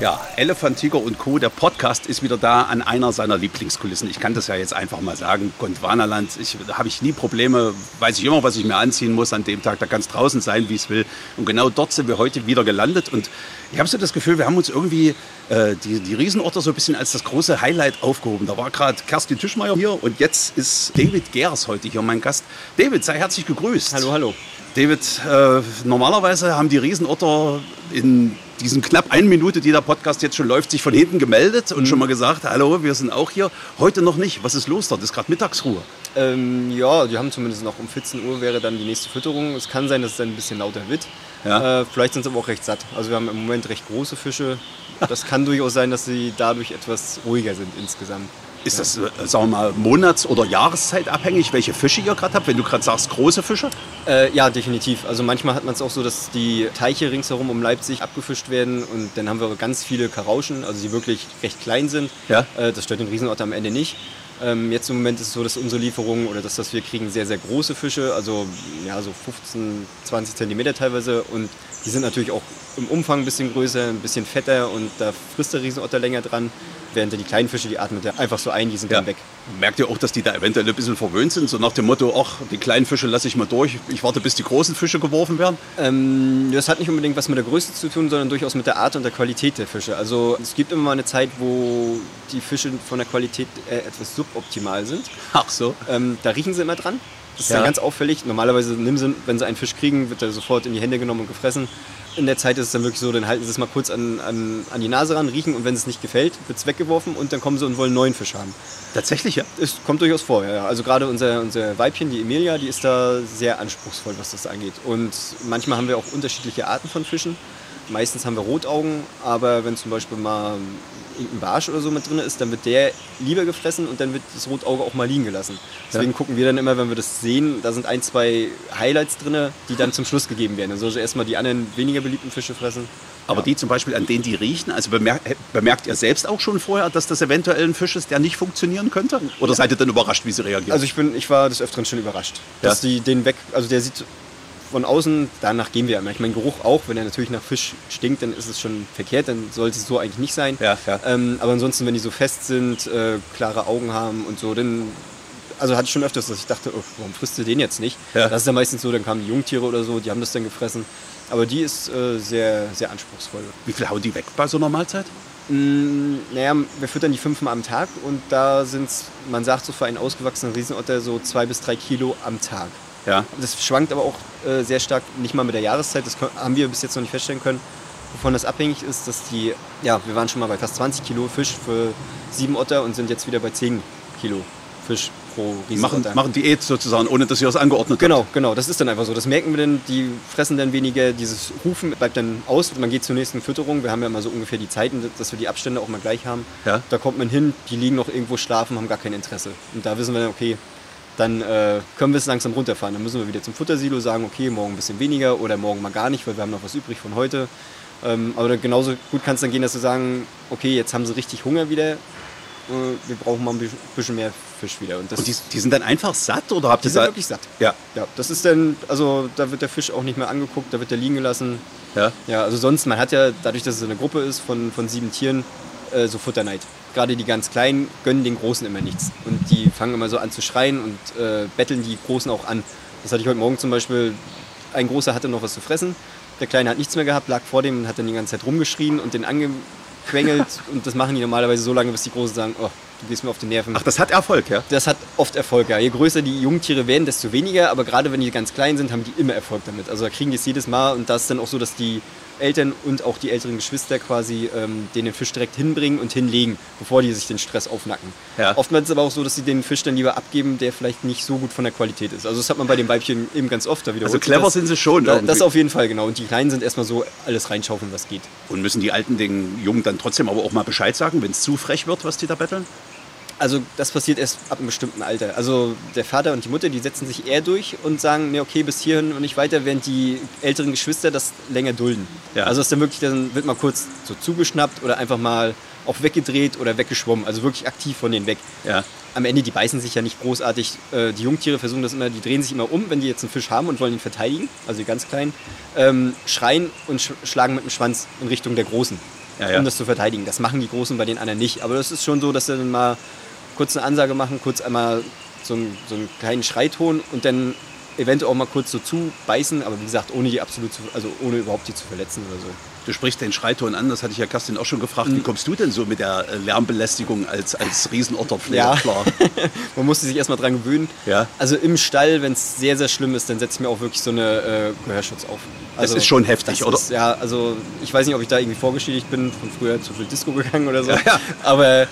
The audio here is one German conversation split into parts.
Ja, Elefant, Tiger und Co., der Podcast ist wieder da an einer seiner Lieblingskulissen. Ich kann das ja jetzt einfach mal sagen. Gondwanaland, ich, da habe ich nie Probleme, weiß ich immer, was ich mir anziehen muss an dem Tag. Da kann es draußen sein, wie es will. Und genau dort sind wir heute wieder gelandet. Und ich habe so das Gefühl, wir haben uns irgendwie äh, die, die Riesenorte so ein bisschen als das große Highlight aufgehoben. Da war gerade Kerstin Tischmeier hier und jetzt ist David Gers heute hier mein Gast. David, sei herzlich gegrüßt. Hallo, hallo. David, äh, normalerweise haben die Riesenotter in diesen knapp eine Minute, die der Podcast jetzt schon läuft, sich von hinten gemeldet und schon mal gesagt, hallo, wir sind auch hier. Heute noch nicht. Was ist los dort? Ist gerade Mittagsruhe. Ähm, ja, die haben zumindest noch um 14 Uhr wäre dann die nächste Fütterung. Es kann sein, dass es dann ein bisschen lauter wird. Ja. Äh, vielleicht sind sie aber auch recht satt. Also wir haben im Moment recht große Fische. Das kann durchaus sein, dass sie dadurch etwas ruhiger sind insgesamt. Ist das, äh, sagen wir mal, monats- oder jahreszeitabhängig, welche Fische ihr gerade habt? Wenn du gerade sagst, große Fische? Äh, ja, definitiv. Also manchmal hat man es auch so, dass die Teiche ringsherum um Leipzig abgefischt werden und dann haben wir ganz viele Karauschen, also die wirklich recht klein sind. Ja. Äh, das stört den Riesenotter am Ende nicht. Ähm, jetzt im Moment ist es so, dass unsere Lieferungen oder das, was wir kriegen, sehr, sehr große Fische, also ja, so 15, 20 Zentimeter teilweise und die sind natürlich auch im Umfang ein bisschen größer, ein bisschen fetter und da frisst der Riesenotter länger dran, während die kleinen Fische, die atmet er einfach so ein, die sind dann weg. Merkt ihr auch, dass die da eventuell ein bisschen verwöhnt sind? So nach dem Motto, ach, die kleinen Fische lasse ich mal durch, ich warte, bis die großen Fische geworfen werden? Ähm, das hat nicht unbedingt was mit der Größe zu tun, sondern durchaus mit der Art und der Qualität der Fische. Also es gibt immer mal eine Zeit, wo die Fische von der Qualität äh, etwas suboptimal sind. Ach so. Ähm, da riechen sie immer dran. Das ist Ja. dann ganz auffällig. Normalerweise nehmen sie, wenn sie einen Fisch kriegen, wird er sofort in die Hände genommen und gefressen. In der Zeit ist es dann wirklich so, dann halten sie es mal kurz an, an, an die Nase ran, riechen und wenn es nicht gefällt, wird es weggeworfen und dann kommen sie und wollen einen neuen Fisch haben. Tatsächlich, ja. Es kommt durchaus vor, ja. Also gerade unser, unser Weibchen, die Emilia, die ist da sehr anspruchsvoll, was das angeht. Und manchmal haben wir auch unterschiedliche Arten von Fischen. Meistens haben wir Rotaugen, aber wenn zum Beispiel mal irgendein Barsch oder so mit drin ist, dann wird der lieber gefressen und dann wird das Rotauge auch mal liegen gelassen. Deswegen Ja. gucken wir dann immer, wenn wir das sehen, da sind ein, zwei Highlights drin, die dann zum Schluss gegeben werden. Also erstmal die anderen weniger beliebten Fische fressen. Aber die zum Beispiel, an denen die riechen, also bemerkt, bemerkt ihr selbst auch schon vorher, dass das eventuell ein Fisch ist, der nicht funktionieren könnte? Oder seid ihr dann überrascht, wie sie reagieren? Also ich bin, ich war des Öfteren schon überrascht, Ja. dass die den weg, also der sieht von außen, danach gehen wir immer. Ich meine, Geruch auch, wenn er natürlich nach Fisch stinkt, dann ist es schon verkehrt, dann sollte es so eigentlich nicht sein. Ja, ja. Ähm, aber ansonsten, wenn die so fest sind, äh, klare Augen haben und so, dann, also hatte ich schon öfters, dass ich dachte, oh, warum frisst du den jetzt nicht? Ja. Das ist ja meistens so, dann kamen die Jungtiere oder so, die haben das dann gefressen. Aber die ist äh, sehr, sehr anspruchsvoll. wie viel hauen die weg bei so einer Mahlzeit? Mm, Naja, wir füttern die fünfmal am Tag und da sind man sagt so für einen ausgewachsenen Riesenotter so zwei bis drei Kilo am Tag. Ja. Das schwankt aber auch äh, sehr stark, nicht mal mit der Jahreszeit, das können- haben wir bis jetzt noch nicht feststellen können. Wovon das abhängig ist, dass die, ja, wir waren schon mal bei fast 20 Kilo Fisch für sieben Otter und sind jetzt wieder bei 10 Kilo Fisch pro Die machen, Riesenotter. machen Diät sozusagen, ohne dass ihr das angeordnet habt. Genau, genau, das ist dann einfach so. Das merken wir dann, die fressen dann weniger, dieses Hufen bleibt dann aus. Man geht zur nächsten Fütterung. Wir haben ja mal so ungefähr die Zeiten, dass wir die Abstände auch mal gleich haben. Ja. Da kommt man hin, die liegen noch irgendwo schlafen, haben gar kein Interesse. Und da wissen wir dann, okay, dann äh, können wir es langsam runterfahren. Dann müssen wir wieder zum Futtersilo sagen, okay, morgen ein bisschen weniger oder morgen mal gar nicht, weil wir haben noch was übrig von heute. Ähm, aber genauso gut kann es dann gehen, dass wir sagen, okay, jetzt haben sie richtig Hunger wieder. Äh, wir brauchen mal ein bisschen- mehr Fisch wieder. Und Und die, die sind dann einfach satt oder habt die ihr sind da- wirklich satt. Ja. Ja, das ist dann, also da wird der Fisch auch nicht mehr angeguckt, da wird der liegen gelassen. Ja. Ja, also sonst, man hat ja, dadurch, dass es eine Gruppe ist von, von sieben Tieren, äh, so Futterneid. Gerade die ganz Kleinen gönnen den Großen immer nichts. Und die fangen immer so an zu schreien und äh, betteln die Großen auch an. Das hatte ich heute Morgen zum Beispiel, ein Großer hatte noch was zu fressen, der Kleine hat nichts mehr gehabt, lag vor dem und hat dann die ganze Zeit rumgeschrien und den angequengelt. und das machen die normalerweise so lange, bis die Großen sagen, oh, du gehst mir auf die Nerven. Ach, das hat Erfolg, ja? Das hat oft Erfolg, ja. Je größer die Jungtiere werden, desto weniger. Aber gerade wenn die ganz klein sind, haben die immer Erfolg damit. Also da kriegen die es jedes Mal. Und da ist dann auch so, dass die Eltern und auch die älteren Geschwister quasi ähm, den, den Fisch direkt hinbringen und hinlegen, bevor die sich den Stress aufnacken. Ja. Oftmals ist es aber auch so, dass sie den Fisch dann lieber abgeben, der vielleicht nicht so gut von der Qualität ist. Also das hat man bei den Weibchen eben ganz oft. Da wiederholt Also clever das. sind sie schon Da, das auf jeden Fall, genau. Und die Kleinen sind erstmal so alles reinschaufeln, was geht. Und müssen die Alten den Jungen dann trotzdem aber auch mal Bescheid sagen, wenn es zu frech wird, was die da betteln? Also das passiert erst ab einem bestimmten Alter. Also der Vater und die Mutter, die setzen sich eher durch und sagen, nee, okay, bis hierhin und nicht weiter, während die älteren Geschwister das länger dulden. Ja. Also ist dann wirklich, dann wird mal kurz so zugeschnappt oder einfach mal auch weggedreht oder weggeschwommen. Also wirklich aktiv von denen weg. Ja. Am Ende, die beißen sich ja nicht großartig. Äh, die Jungtiere versuchen das immer, die drehen sich immer um, wenn die jetzt einen Fisch haben und wollen ihn verteidigen, also die ganz kleinen, ähm, schreien und sch schlagen mit dem Schwanz in Richtung der Großen, Ja, ja. um das zu verteidigen. Das machen die Großen bei den anderen nicht. Aber das ist schon so, dass sie dann mal kurz eine Ansage machen, kurz einmal so einen, so einen kleinen Schreiton und dann eventuell auch mal kurz so zubeißen, aber wie gesagt, ohne die absolut zu, also ohne überhaupt die zu verletzen oder so. Du sprichst den Schreiton an, das hatte ich ja Kerstin auch schon gefragt. Wie kommst du denn so mit der äh, Lärmbelästigung als, als Riesenotterpfleger Ja. klar? Man musste sich erstmal dran gewöhnen. Ja. Also im Stall, wenn es sehr, sehr schlimm ist, dann setze ich mir auch wirklich so eine äh, Gehörschutz auf. Also, ist schon heftig, das oder? Ist, ja, also ich weiß nicht, ob ich da irgendwie vorgeschädigt bin, von früher zu viel Disco gegangen oder so. Ja, ja. Aber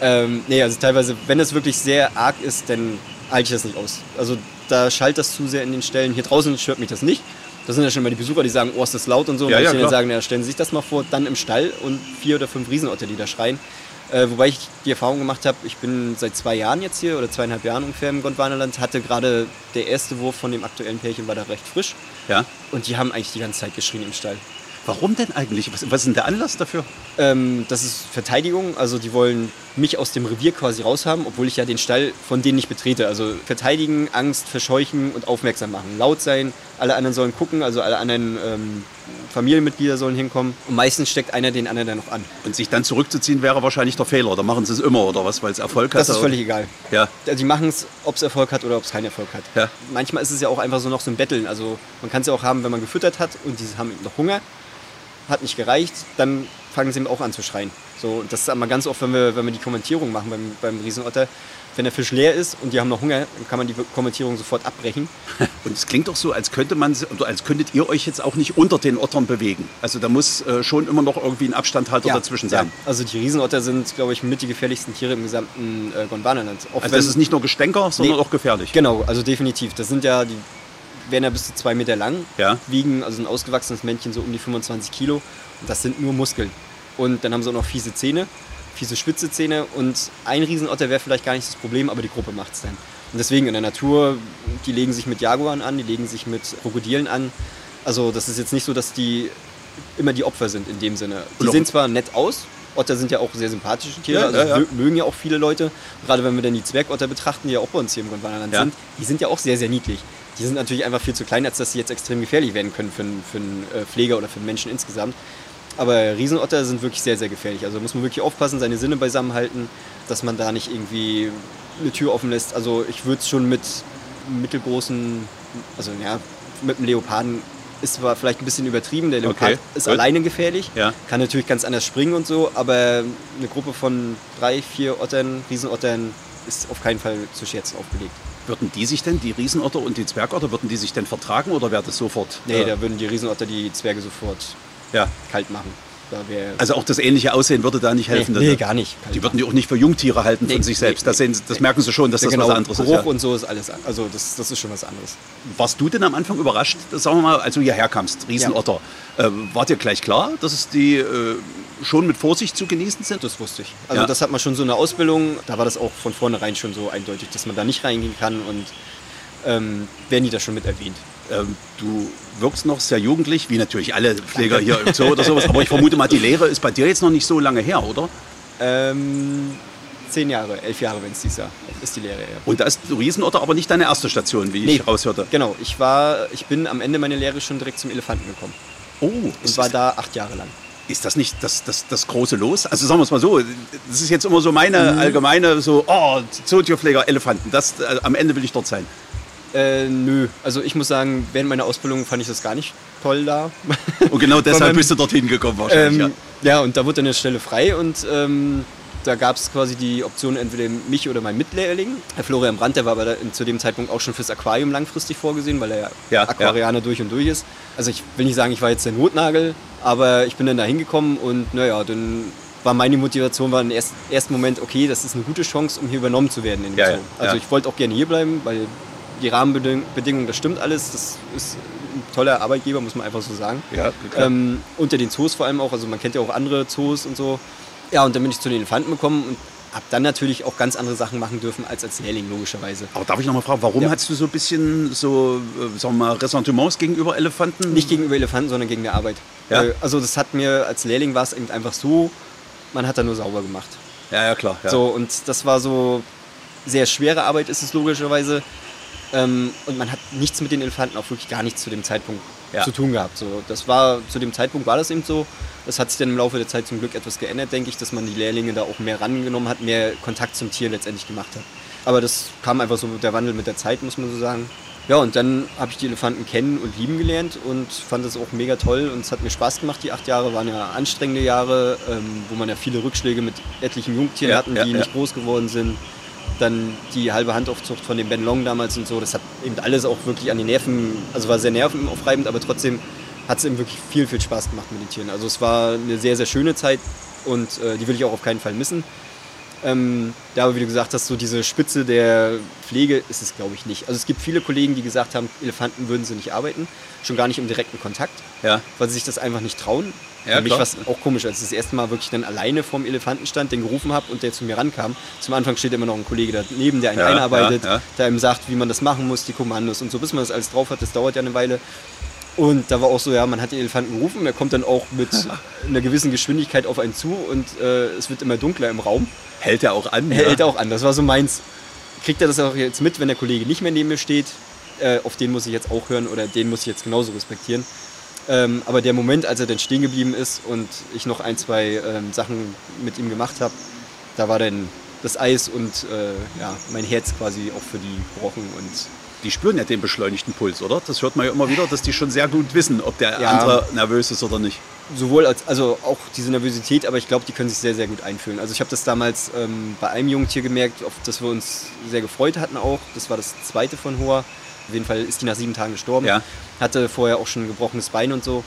ähm, nee, also teilweise, wenn es wirklich sehr arg ist, dann halte ich das nicht aus. Also da schallt das zu sehr in den Stellen. Hier draußen stört mich das nicht. Da sind ja schon mal die Besucher, die sagen, oh, ist das laut und so. Und Ja, ja, ich denen sagen, ja, stellen Sie sich das mal vor, dann im Stall und vier oder fünf Riesenotter, die da schreien. Äh, wobei ich die Erfahrung gemacht habe, ich bin seit zwei Jahren jetzt hier oder zweieinhalb Jahren ungefähr im Gondwanerland, hatte gerade der erste Wurf von dem aktuellen Pärchen war da recht frisch Ja. und die haben eigentlich die ganze Zeit geschrien im Stall. Warum denn eigentlich? Was, was ist denn der Anlass dafür? Ähm, das ist Verteidigung, also die wollen mich aus dem Revier quasi raushaben, obwohl ich ja den Stall von denen nicht betrete. Also verteidigen, Angst, verscheuchen und aufmerksam machen. Laut sein, alle anderen sollen gucken, also alle anderen ähm, Familienmitglieder sollen hinkommen. Und meistens steckt einer den anderen dann noch an. Und sich dann zurückzuziehen wäre wahrscheinlich der Fehler. Da machen sie es immer oder was, weil es Erfolg hat. Das ist oder? völlig egal. Ja. Also die machen es, ob es Erfolg hat oder ob es keinen Erfolg hat. Ja. Manchmal ist es ja auch einfach so noch so ein Betteln. Also man kann es ja auch haben, wenn man gefüttert hat und die haben noch Hunger, hat nicht gereicht, dann fangen sie auch an zu schreien. So, das ist immer ganz oft, wenn wir, wenn wir die Kommentierung machen beim, beim Riesenotter, wenn der Fisch leer ist und die haben noch Hunger, dann kann man die Kommentierung sofort abbrechen. Und es klingt doch so, als könnte man, oder als könntet ihr euch jetzt auch nicht unter den Ottern bewegen. Also da muss äh, schon immer noch irgendwie ein Abstandhalter dazwischen sein. Ja. Also die Riesenotter sind, glaube ich, mit die gefährlichsten Tiere im gesamten äh, Gondwanaland. Also das ist nicht nur Gestänker, sondern Nee. auch gefährlich. Genau, also definitiv. Das sind ja, die werden ja bis zu zwei Meter lang, Ja. wiegen, also ein ausgewachsenes Männchen so um die 25 Kilo. Und das sind nur Muskeln. Und dann haben sie auch noch fiese Zähne, fiese spitze Zähne. Und ein Riesenotter wäre vielleicht gar nicht das Problem, aber die Gruppe macht es dann. Und deswegen in der Natur, die legen sich mit Jaguaren an, die legen sich mit Krokodilen an. Also das ist jetzt nicht so, dass die immer die Opfer sind in dem Sinne. Die sehen zwar nett aus, Otter sind ja auch sehr sympathische Tiere, Ja, also ja, ja. mö- mögen ja auch viele Leute. Gerade wenn wir dann die Zwergotter betrachten, die ja auch bei uns hier im Ja. sind, die sind ja auch sehr, sehr niedlich. Die sind natürlich einfach viel zu klein, als dass sie jetzt extrem gefährlich werden können für, einen- für einen äh, Pfleger oder für einen Menschen insgesamt. Aber Riesenotter sind wirklich sehr, sehr gefährlich. Also muss man wirklich aufpassen, seine Sinne beisammen halten, dass man da nicht irgendwie eine Tür offen lässt. Also ich würde es schon mit mittelgroßen, also ja, mit einem Leoparden ist zwar vielleicht ein bisschen übertrieben. Der Leopard Okay, ist gut. alleine gefährlich, Ja. kann natürlich ganz anders springen und so, aber eine Gruppe von drei, vier Ottern, Riesenottern, ist auf keinen Fall zu Scherzen aufgelegt. Würden die sich denn, die Riesenotter und die Zwergotter, würden die sich denn vertragen oder wäre das sofort? Nee, äh, da würden die Riesenotter die Zwerge sofort ja. kalt machen. Also auch das ähnliche Aussehen würde da nicht helfen. nee, nee, gar nicht. Kalt Die würden die auch nicht für Jungtiere halten von Nee, sich selbst. nee, das, sehen, das merken sie schon, dass das genau, was anderes Geruch ist. Ja. und so ist alles, also das, das ist schon was anderes. Warst du denn am Anfang überrascht, sagen wir mal, als du hierher kamst, Riesenotter? Äh, war dir gleich klar, dass es die äh, schon mit Vorsicht zu genießen sind? Das wusste ich. Also Ja. das hat man schon so in der Ausbildung, da war das auch von vornherein schon so eindeutig, dass man da nicht reingehen kann und ähm, werden die da schon mit erwähnt. Ähm, du wirkst noch sehr jugendlich, wie natürlich alle Pfleger hier im Zoo oder sowas. Aber ich vermute mal, die Lehre ist bei dir jetzt noch nicht so lange her, oder? Ähm, zehn Jahre, elf Jahre, wenn es dieses Jahr ist die Lehre. Ja. Und da ist Riesenotter aber nicht deine erste Station, wie ich raushörte. Genau, ich war, ich bin am Ende meiner Lehre schon direkt zum Elefanten gekommen Oh, und war da acht Jahre lang. Ist das nicht das, das, das große Los? Also sagen wir es mal so, das ist jetzt immer so meine Mhm. allgemeine, so, oh, Zootierpfleger, Elefanten, das, äh, am Ende will ich dort sein. Äh, nö, also ich muss sagen, während meiner Ausbildung fand ich das gar nicht toll da. Und genau deshalb meinem- bist du dorthin gekommen wahrscheinlich. Ähm, ja. und da wurde dann eine Stelle frei und ähm, da gab es quasi die Option, entweder mich oder mein Mitlehrling. Herr Florian Brandt, der war aber zu dem Zeitpunkt auch schon fürs Aquarium langfristig vorgesehen, weil er ja, Ja, Aquarianer durch und durch ist. Also ich will nicht sagen, ich war jetzt der Notnagel, aber ich bin dann da hingekommen und naja, dann war meine Motivation war im ersten, Moment, okay, das ist eine gute Chance, um hier übernommen zu werden in dem Ja, Zoo. ja, Also ja. ich wollte auch gerne hier bleiben, weil die Rahmenbedingungen, das stimmt alles, das ist ein toller Arbeitgeber, muss man einfach so sagen. Ja. Ähm, unter den Zoos vor allem auch, also man kennt ja auch andere Zoos und so. Ja, und dann bin ich zu den Elefanten gekommen und habe dann natürlich auch ganz andere Sachen machen dürfen als als Lehrling, logischerweise. Aber darf ich noch mal fragen, warum Ja. hattest du so ein bisschen so, äh, sagen wir mal, Ressentiments gegenüber Elefanten? Nicht gegenüber Elefanten, sondern gegen die Arbeit. Ja. Äh, Also das hat mir, als Lehrling war es eben einfach so, man hat da nur sauber gemacht. Ja, ja, klar. Ja. So, und das war so sehr schwere Arbeit ist es logischerweise. Ähm, und man hat nichts mit den Elefanten, auch wirklich gar nichts zu dem Zeitpunkt Ja. zu tun gehabt. So, das war, zu dem Zeitpunkt war das eben so. Das hat sich dann im Laufe der Zeit zum Glück etwas geändert, denke ich, dass man die Lehrlinge da auch mehr rangenommen hat, mehr Kontakt zum Tier letztendlich gemacht hat. Aber das kam einfach so der Wandel mit der Zeit, muss man so sagen. Ja, und dann habe ich die Elefanten kennen und lieben gelernt und fand das auch mega toll und es hat mir Spaß gemacht. Die acht Jahre waren ja anstrengende Jahre, ähm, wo man ja viele Rückschläge mit etlichen Jungtieren Ja, hatten, die ja. nicht groß geworden sind. Dann die halbe Handaufzucht von dem Ben Long damals und so, das hat eben alles auch wirklich an die Nerven, also war sehr nervenaufreibend, aber trotzdem hat es eben wirklich viel, viel Spaß gemacht mit den Tieren. Also es war eine sehr, sehr schöne Zeit und äh, die will ich auch auf keinen Fall missen. Ähm, ja, aber wie du gesagt hast, so diese Spitze der Pflege ist es, glaube ich, nicht. Also es gibt viele Kollegen, die gesagt haben, Elefanten würden sie nicht arbeiten, schon gar nicht im direkten Kontakt, ja. weil sie sich das einfach nicht trauen. Ja, Für mich war es auch komisch, als ich das erste Mal wirklich dann alleine vorm Elefanten stand, den gerufen habe und der zu mir rankam. Zum Anfang steht immer noch ein Kollege daneben, der einen Ja, einarbeitet, ja, ja. der einem sagt, wie man das machen muss, die Kommandos und so, bis man das alles drauf hat. Das dauert ja eine Weile. Und da war auch so, ja, man hat den Elefanten gerufen, er kommt dann auch mit einer gewissen Geschwindigkeit auf einen zu und äh, es wird immer dunkler im Raum. Hält er auch an? Er hält auch an, das war so meins. Kriegt er das auch jetzt mit, wenn der Kollege nicht mehr neben mir steht? Äh, auf den muss ich jetzt auch hören oder den muss ich jetzt genauso respektieren. Ähm, aber der Moment, als er dann stehen geblieben ist und ich noch ein, zwei ähm, Sachen mit ihm gemacht habe, da war dann das Eis und äh, ja, mein Herz quasi auch für die gebrochen und Die spüren ja den beschleunigten Puls, oder? Das hört man ja immer wieder, dass die schon sehr gut wissen, ob der Ja. andere nervös ist oder nicht. sowohl als also auch diese Nervosität, aber ich glaube, die können sich sehr, sehr gut einfühlen. Also ich habe das damals ähm, bei einem Jungtier gemerkt, auf das wir uns sehr gefreut hatten auch. Das war das zweite von Hoa. Auf jeden Fall ist die nach sieben Tagen gestorben. Ja. Hatte vorher auch schon ein gebrochenes Bein und so.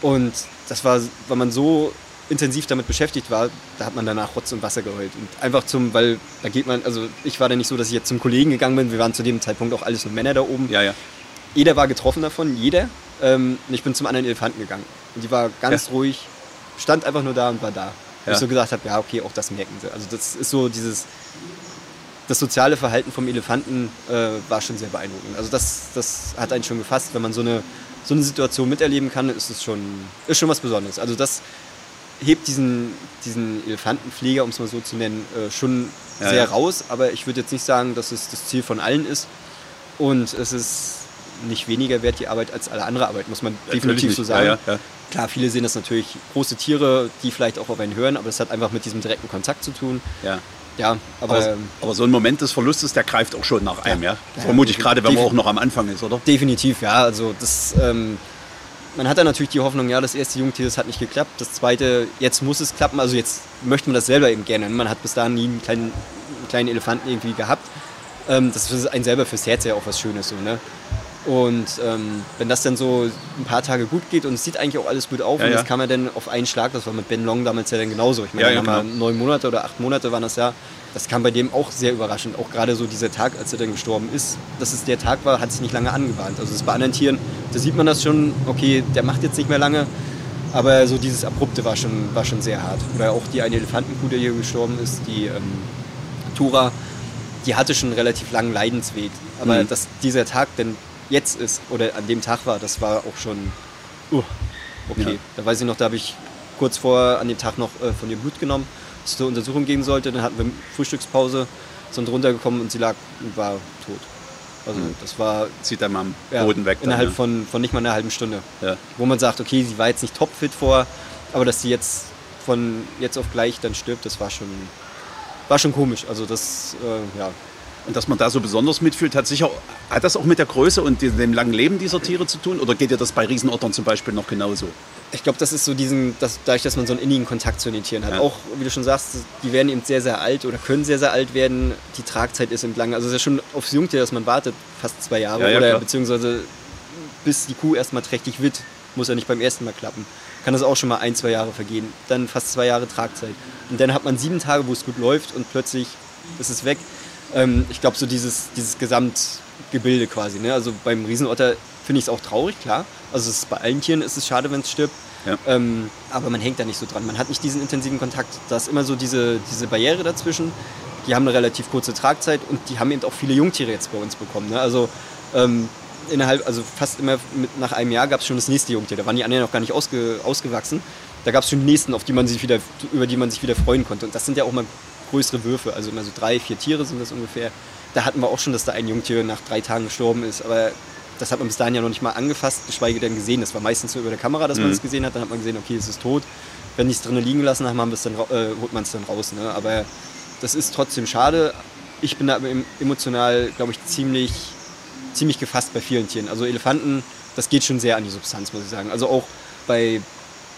Und das war, weil man so intensiv damit beschäftigt war, da hat man danach Rotz und Wasser geheult. Und einfach zum, weil da geht man, also ich war da nicht so, dass ich jetzt zum Kollegen gegangen bin. Wir waren zu dem Zeitpunkt auch alles nur Männer da oben. Ja, ja. Jeder war getroffen davon, jeder. Ähm, und ich bin zum anderen Elefanten gegangen. Und die war ganz Ja. ruhig, stand einfach nur da und war da. Ja. ich so gesagt habe, ja, okay, auch das merken sie. Also das ist so dieses, das soziale Verhalten vom Elefanten äh, war schon sehr beeindruckend. Also das, das hat einen schon gefasst. Wenn man so eine, so eine Situation miterleben kann, ist es schon, ist schon was Besonderes. Also das hebt diesen, diesen Elefantenpfleger, um es mal so zu nennen, äh, schon Ja, sehr ja. raus. Aber ich würde jetzt nicht sagen, dass es das Ziel von allen ist. Und es ist nicht weniger wert, die Arbeit, als alle andere Arbeit, muss man definitiv nicht. so sagen. Ja, ja, ja. Klar, viele sehen das natürlich große Tiere, die vielleicht auch auf einen hören, aber das hat einfach mit diesem direkten Kontakt zu tun. ja. Ja, aber, Aber, aber so ein Moment des Verlustes, der greift auch schon nach einem, ja? Ja, Vermute ich gerade, wenn man definitiv. auch noch am Anfang ist, oder? definitiv, ja. Also das, ähm, man hat dann natürlich die Hoffnung, ja, das erste Jungtier, das hat nicht geklappt. Das zweite, jetzt muss es klappen. Also jetzt möchte man das selber eben gerne. Man hat bis dahin nie einen kleinen, einen kleinen Elefanten irgendwie gehabt. Ähm, das ist einen selber fürs Herz ja auch was Schönes so, ne? Und ähm, wenn das dann so ein paar Tage gut geht und es sieht eigentlich auch alles gut auf Ja, und ja. das kann man dann auf einen Schlag, das war mit Ben Long damals ja dann genauso. Ich meine, Ja, ja, ja, genau. neun Monate oder acht Monate waren das ja. Das kam bei dem auch sehr überraschend. Auch gerade so dieser Tag, als er dann gestorben ist, dass es der Tag war, hat sich nicht lange angebahnt. Also das bei anderen Tieren, da sieht man das schon, okay, der macht jetzt nicht mehr lange. Aber so dieses Abrupte war schon, war schon sehr hart. Oder auch die eine Elefantenkuh, die hier gestorben ist, die ähm, Tura, die hatte schon einen relativ langen Leidensweg. Aber Mhm. dass dieser Tag denn jetzt ist oder an dem Tag war, das war auch schon, uh, okay. Ja. Da weiß ich noch, da habe ich kurz vor an dem Tag noch äh, von ihr Blut genommen, dass es zur Untersuchung gehen sollte. Dann hatten wir Frühstückspause, sind runtergekommen und sie lag und war tot. Also Mhm. das war Zieht dann mal am ja, Boden weg. Dann, innerhalb ja. von, von nicht mal einer halben Stunde. Ja. Wo man sagt, okay, sie war jetzt nicht topfit vor, aber dass sie jetzt von jetzt auf gleich dann stirbt, das war schon, war schon komisch. Also das, äh, ja, Und dass man da so besonders mitfühlt, hat sicher, hat das auch mit der Größe und dem langen Leben dieser Tiere zu tun? Oder geht dir das bei Riesenottern zum Beispiel noch genauso? ich glaube, das ist so diesen, das, dadurch, dass man so einen innigen Kontakt zu den Tieren hat. Ja. Auch, wie du schon sagst, die werden eben sehr, sehr alt oder können sehr, sehr alt werden. Die Tragzeit ist eben lang. Also es ist ja schon aufs Jungtier, dass man wartet, fast zwei Jahre. Ja, ja, oder klar. beziehungsweise bis die Kuh erstmal trächtig wird, muss ja nicht beim ersten Mal klappen. Kann das auch schon mal ein, zwei Jahre vergehen. Dann fast zwei Jahre Tragzeit. Und dann hat man sieben Tage, wo es gut läuft und plötzlich ist es weg. Ähm, ich glaube, so dieses, dieses Gesamtgebilde quasi. Ne? Also beim Riesenotter finde ich es auch traurig, klar. Also es ist, bei allen Tieren ist es schade, wenn es stirbt. Ja. Ähm, aber man hängt da nicht so dran. Man hat nicht diesen intensiven Kontakt. Da ist immer so diese, diese Barriere dazwischen. Die haben eine relativ kurze Tragzeit und die haben eben auch viele Jungtiere jetzt bei uns bekommen. Ne? Also ähm, innerhalb, also fast immer mit, nach einem Jahr gab es schon das nächste Jungtier. Da waren die anderen noch gar nicht ausge, ausgewachsen. Da gab es schon die nächsten, auf die man sich wieder, über die man sich wieder freuen konnte. Und das sind ja auch mal größere Würfe, also immer so drei, vier Tiere sind das ungefähr. Da hatten wir auch schon, dass da ein Jungtier nach drei Tagen gestorben ist, aber das hat man bis dahin ja noch nicht mal angefasst, geschweige denn gesehen. Das war meistens nur über der Kamera, dass man es gesehen hat. Dann hat man gesehen, okay, es ist tot. Wenn die es drinnen liegen lassen haben, haben dann, äh, holt man es dann raus. Ne? Aber das ist trotzdem schade. Ich bin da em- emotional, glaube ich, ziemlich, ziemlich gefasst bei vielen Tieren. Also Elefanten, das geht schon sehr an die Substanz, muss ich sagen. Also auch bei,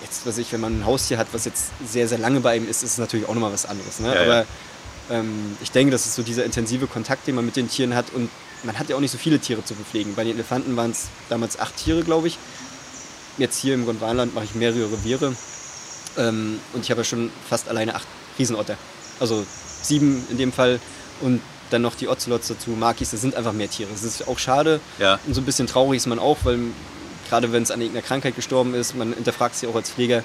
jetzt weiß ich, wenn man ein Haustier hat, was jetzt sehr, sehr lange bei ihm ist, ist es natürlich auch nochmal was anderes. Ne? Ja, ja. Aber ähm, ich denke, das ist so dieser intensive Kontakt, den man mit den Tieren hat. Und man hat ja auch nicht so viele Tiere zu bepflegen. Bei den Elefanten waren es damals acht Tiere, glaube ich. Jetzt hier im Gondwanland mache ich mehrere Reviere. Ähm, und ich habe ja schon fast alleine acht Riesenotter. Also sieben in dem Fall. Und dann noch die Ocelots dazu, Makis, das sind einfach mehr Tiere. Das ist auch schade. Ja. Und so ein bisschen traurig ist man auch, weil gerade wenn es an irgendeiner Krankheit gestorben ist, man hinterfragt sich auch als Pfleger,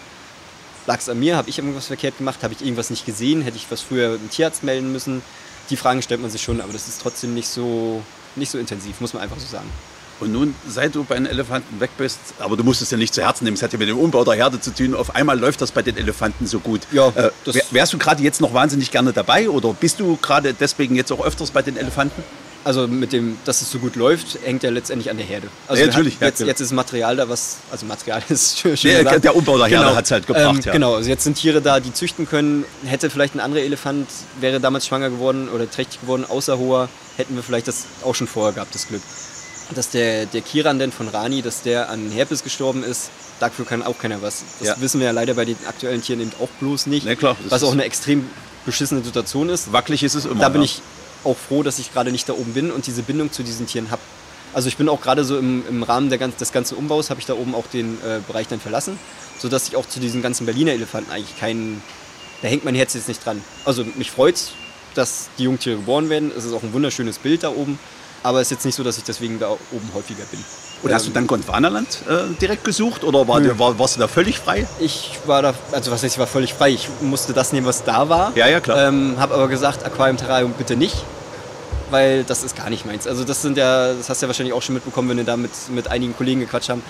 lag es an mir, habe ich irgendwas verkehrt gemacht, habe ich irgendwas nicht gesehen, hätte ich was früher dem Tierarzt melden müssen. Die Fragen stellt man sich schon, aber das ist trotzdem nicht so, nicht so intensiv, muss man einfach so sagen. Und nun, seit du bei den Elefanten weg bist, aber du musst es ja nicht zu Herzen nehmen, es hat ja mit dem Umbau der Herde zu tun, auf einmal läuft das bei den Elefanten so gut. Ja, äh, wärst du gerade jetzt noch wahnsinnig gerne dabei oder bist du gerade deswegen jetzt auch öfters bei den Elefanten? Also mit dem, dass es so gut läuft, hängt ja letztendlich an der Herde. Also Ja, natürlich, ja, jetzt, genau. jetzt ist Material da, was, also Material ist schön, Der- gesagt. der Umbau der Herde hat's halt gebracht, Ähm, ja. Genau, also jetzt sind Tiere da, die züchten können. Hätte vielleicht ein anderer Elefant, wäre damals schwanger geworden oder trächtig geworden, außer Hoa, hätten wir vielleicht das auch schon vorher gehabt, das Glück. Dass der, der Kiran denn von Rani, dass der an Herpes gestorben ist, dafür kann auch keiner was. Das Ja. wissen wir ja leider bei den aktuellen Tieren eben auch bloß nicht. Na klar, was auch eine extrem beschissene Situation ist. Wackelig ist es immer. Da bin ja. ich auch froh, dass ich gerade nicht da oben bin und diese Bindung zu diesen Tieren habe. Also ich bin auch gerade so im, im Rahmen der, ganz- des ganzen Umbaus, habe ich da oben auch den äh, Bereich dann verlassen, sodass ich auch zu diesen ganzen Berliner Elefanten eigentlich keinen, da hängt mein Herz jetzt nicht dran. Also mich freut dass die Jungtiere geboren werden. Es ist auch ein wunderschönes Bild da oben, aber es ist jetzt nicht so, dass ich deswegen da oben häufiger bin. Und hast du dann Gondwanaland äh, direkt gesucht oder war, war, warst du da völlig frei? Ich war da, also was heißt, ich war völlig frei. Ich musste das nehmen, was da war. Ja, ja, klar. Ähm, habe aber gesagt, Aquarium, Terrarium bitte nicht, weil das ist gar nicht meins. Also das sind ja, das hast du ja wahrscheinlich auch schon mitbekommen, wenn wir da mit, mit einigen Kollegen gequatscht haben.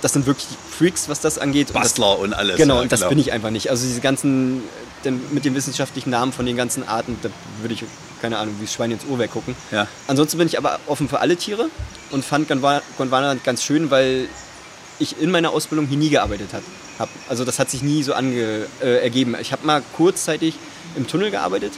Das sind wirklich Freaks, was das angeht. Und das- Bastler und alles. Genau, ja, und das klar. bin ich einfach nicht. Also diese ganzen, denn mit den wissenschaftlichen Namen von den ganzen Arten, da würde ich, keine Ahnung, wie das Schwein ins Uhrwerk gucken. Ja. Ansonsten bin ich aber offen für alle Tiere und fand Gondwana Gondwanaland ganz schön, weil ich in meiner Ausbildung hier nie gearbeitet hat- hab. Also das hat sich nie so ange, äh, ergeben. Ich habe mal kurzzeitig im Tunnel gearbeitet.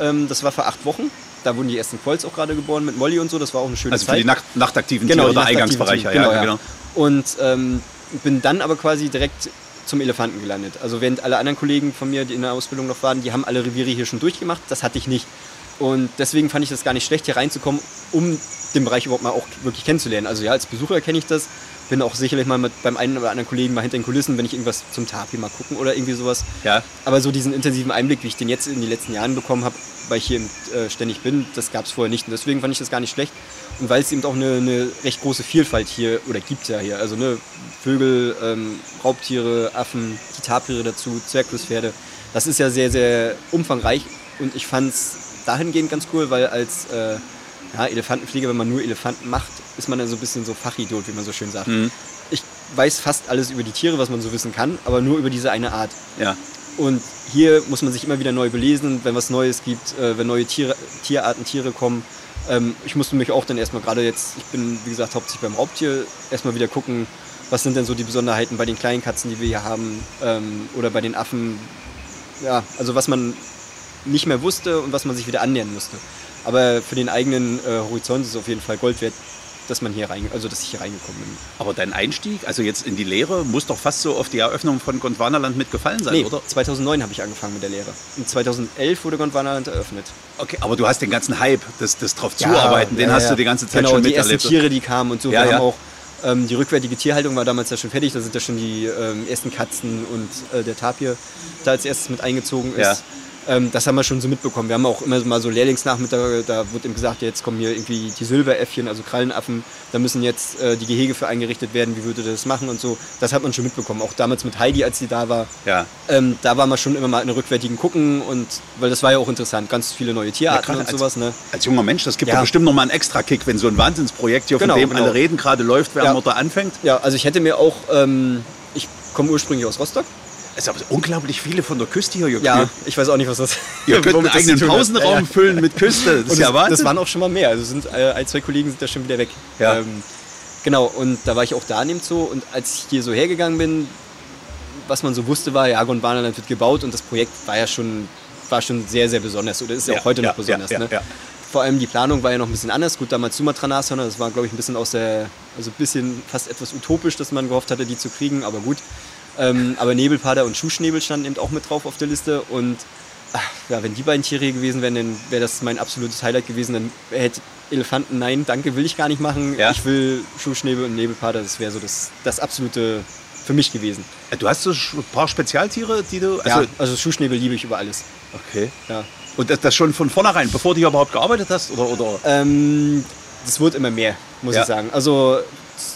Ähm, das war vor acht Wochen. Da wurden die ersten Quolls auch gerade geboren mit Molly und so. Das war auch eine schöne Also für Zeit. die Nacht, nachtaktiven Genau, Tiere oder Eingangsbereiche. Tiere, ja, genau, genau. Und ähm, bin dann aber quasi direkt zum Elefanten gelandet. Also während alle anderen Kollegen von mir, die in der Ausbildung noch waren, die haben alle Reviere hier schon durchgemacht. Das hatte ich nicht. Und deswegen fand ich das gar nicht schlecht, hier reinzukommen, um den Bereich überhaupt mal auch wirklich kennenzulernen. Also ja, als Besucher kenne ich das. Bin auch sicherlich mal mit beim einen oder anderen Kollegen mal hinter den Kulissen, wenn ich irgendwas zum Tapir mal gucken oder irgendwie sowas. Ja. Aber so diesen intensiven Einblick, wie ich den jetzt in den letzten Jahren bekommen habe, weil ich hier eben, äh, ständig bin, das gab es vorher nicht. Und deswegen fand ich das gar nicht schlecht. Und weil es eben auch eine, eine recht große Vielfalt hier, oder gibt ja hier, also ne, Vögel, ähm, Raubtiere, Affen, die Tapire dazu, Zwergflusspferde. Das ist ja sehr, sehr umfangreich und ich fand es dahingehend ganz cool, weil als äh, ja, Elefantenpfleger, wenn man nur Elefanten macht, ist man dann so ein bisschen so Fachidiot, wie man so schön sagt. Ich weiß fast alles über die Tiere, was man so wissen kann, aber nur über diese eine Art. Ja. Und hier muss man sich immer wieder neu belesen, wenn was Neues gibt, äh, wenn neue Tiere, Tierarten, Tiere kommen. Ähm, ich musste mich auch dann erstmal gerade jetzt, ich bin wie gesagt hauptsächlich beim Raubtier, erstmal wieder gucken, was sind denn so die Besonderheiten bei den kleinen Katzen, die wir hier haben ähm, oder bei den Affen. Ja, also was man nicht mehr wusste und was man sich wieder annähern musste. Aber für den eigenen äh, Horizont ist es auf jeden Fall Gold wert, dass man hier rein, also dass ich hier reingekommen bin. Aber dein Einstieg, also jetzt in die Lehre, muss doch fast so auf die Eröffnung von Gondwanaland mitgefallen sein, Nee, oder? 2009 habe ich angefangen mit der Lehre. Und 2011 wurde Gondwanaland eröffnet. Okay, aber du hast den ganzen Hype, das, das drauf zuarbeiten, den ja, hast ja. du die ganze Zeit genau, schon die miterlebt. ersten Tiere, die kamen und so. Ja, wir ja. haben auch ähm, die rückwärtige Tierhaltung war damals ja schon fertig. Da sind ja schon die ähm, ersten Katzen und äh, der Tapir da als erstes mit eingezogen ist. Ähm, das haben wir schon so mitbekommen. Wir haben auch immer mal so Lehrlingsnachmittage, da wurde ihm gesagt, jetzt kommen hier irgendwie die Silberäffchen, also Krallenaffen, da müssen jetzt äh, die Gehege für eingerichtet werden, wie würde das machen und so. Das hat man schon mitbekommen. Auch damals mit Heidi, als sie da war. Ja. Ähm, da war man schon immer mal in rückwärtigen Gucken und weil das war ja auch interessant, ganz viele neue Tierarten Ja, und gerade sowas. Ne? Als junger Mensch, das gibt Ja. doch bestimmt nochmal einen extra Kick, wenn so ein Wahnsinnsprojekt hier, Genau, von dem genau. alle reden, gerade läuft, während Ja. man da anfängt. Ja, also ich hätte mir auch, ähm, ich komme ursprünglich aus Rostock. Es sind aber unglaublich viele von der Küste hier. Ihr, Ja, ich weiß auch nicht, was das ihr könnt einen eigenen. Pausenraum Ja, füllen mit Küste. Das ist ja das, Wahnsinn. das waren auch schon mal mehr. Also sind äh, ein, zwei Kollegen sind da schon wieder weg. Ja. Ähm, genau, und da war ich auch da in dem Zoo. Und als ich hier so hergegangen bin, was man so wusste, war, ja, Gondwanaland wird gebaut und das Projekt war ja schon, war schon sehr, sehr besonders. Oder ist ja, Ja, auch heute ja, noch besonders. ne? Vor allem die Planung war ja noch ein bisschen anders. Gut, damals Sumatra-Nashörner, das war, glaube ich, ein bisschen aus der, also ein bisschen fast etwas utopisch, dass man gehofft hatte, die zu kriegen, aber gut. Ähm, aber Nebelpader und Schuhschnäbel standen eben auch mit drauf auf der Liste. Und ach, ja, wenn die beiden Tiere hier gewesen wären, dann wäre das mein absolutes Highlight gewesen. Dann hätte Elefanten, nein, danke, will ich gar nicht machen. Ja. Ich will Schuhschnäbel und Nebelpader, das wäre so das, das absolute für mich gewesen. du hast so ein paar Spezialtiere, die du. ja, Also, also Schuhschnäbel liebe ich über alles. okay. Ja. Und das, das schon von vornherein, bevor du hier überhaupt gearbeitet hast? Oder, oder? Ähm, das wurde immer mehr, muss Ja. ich sagen. Also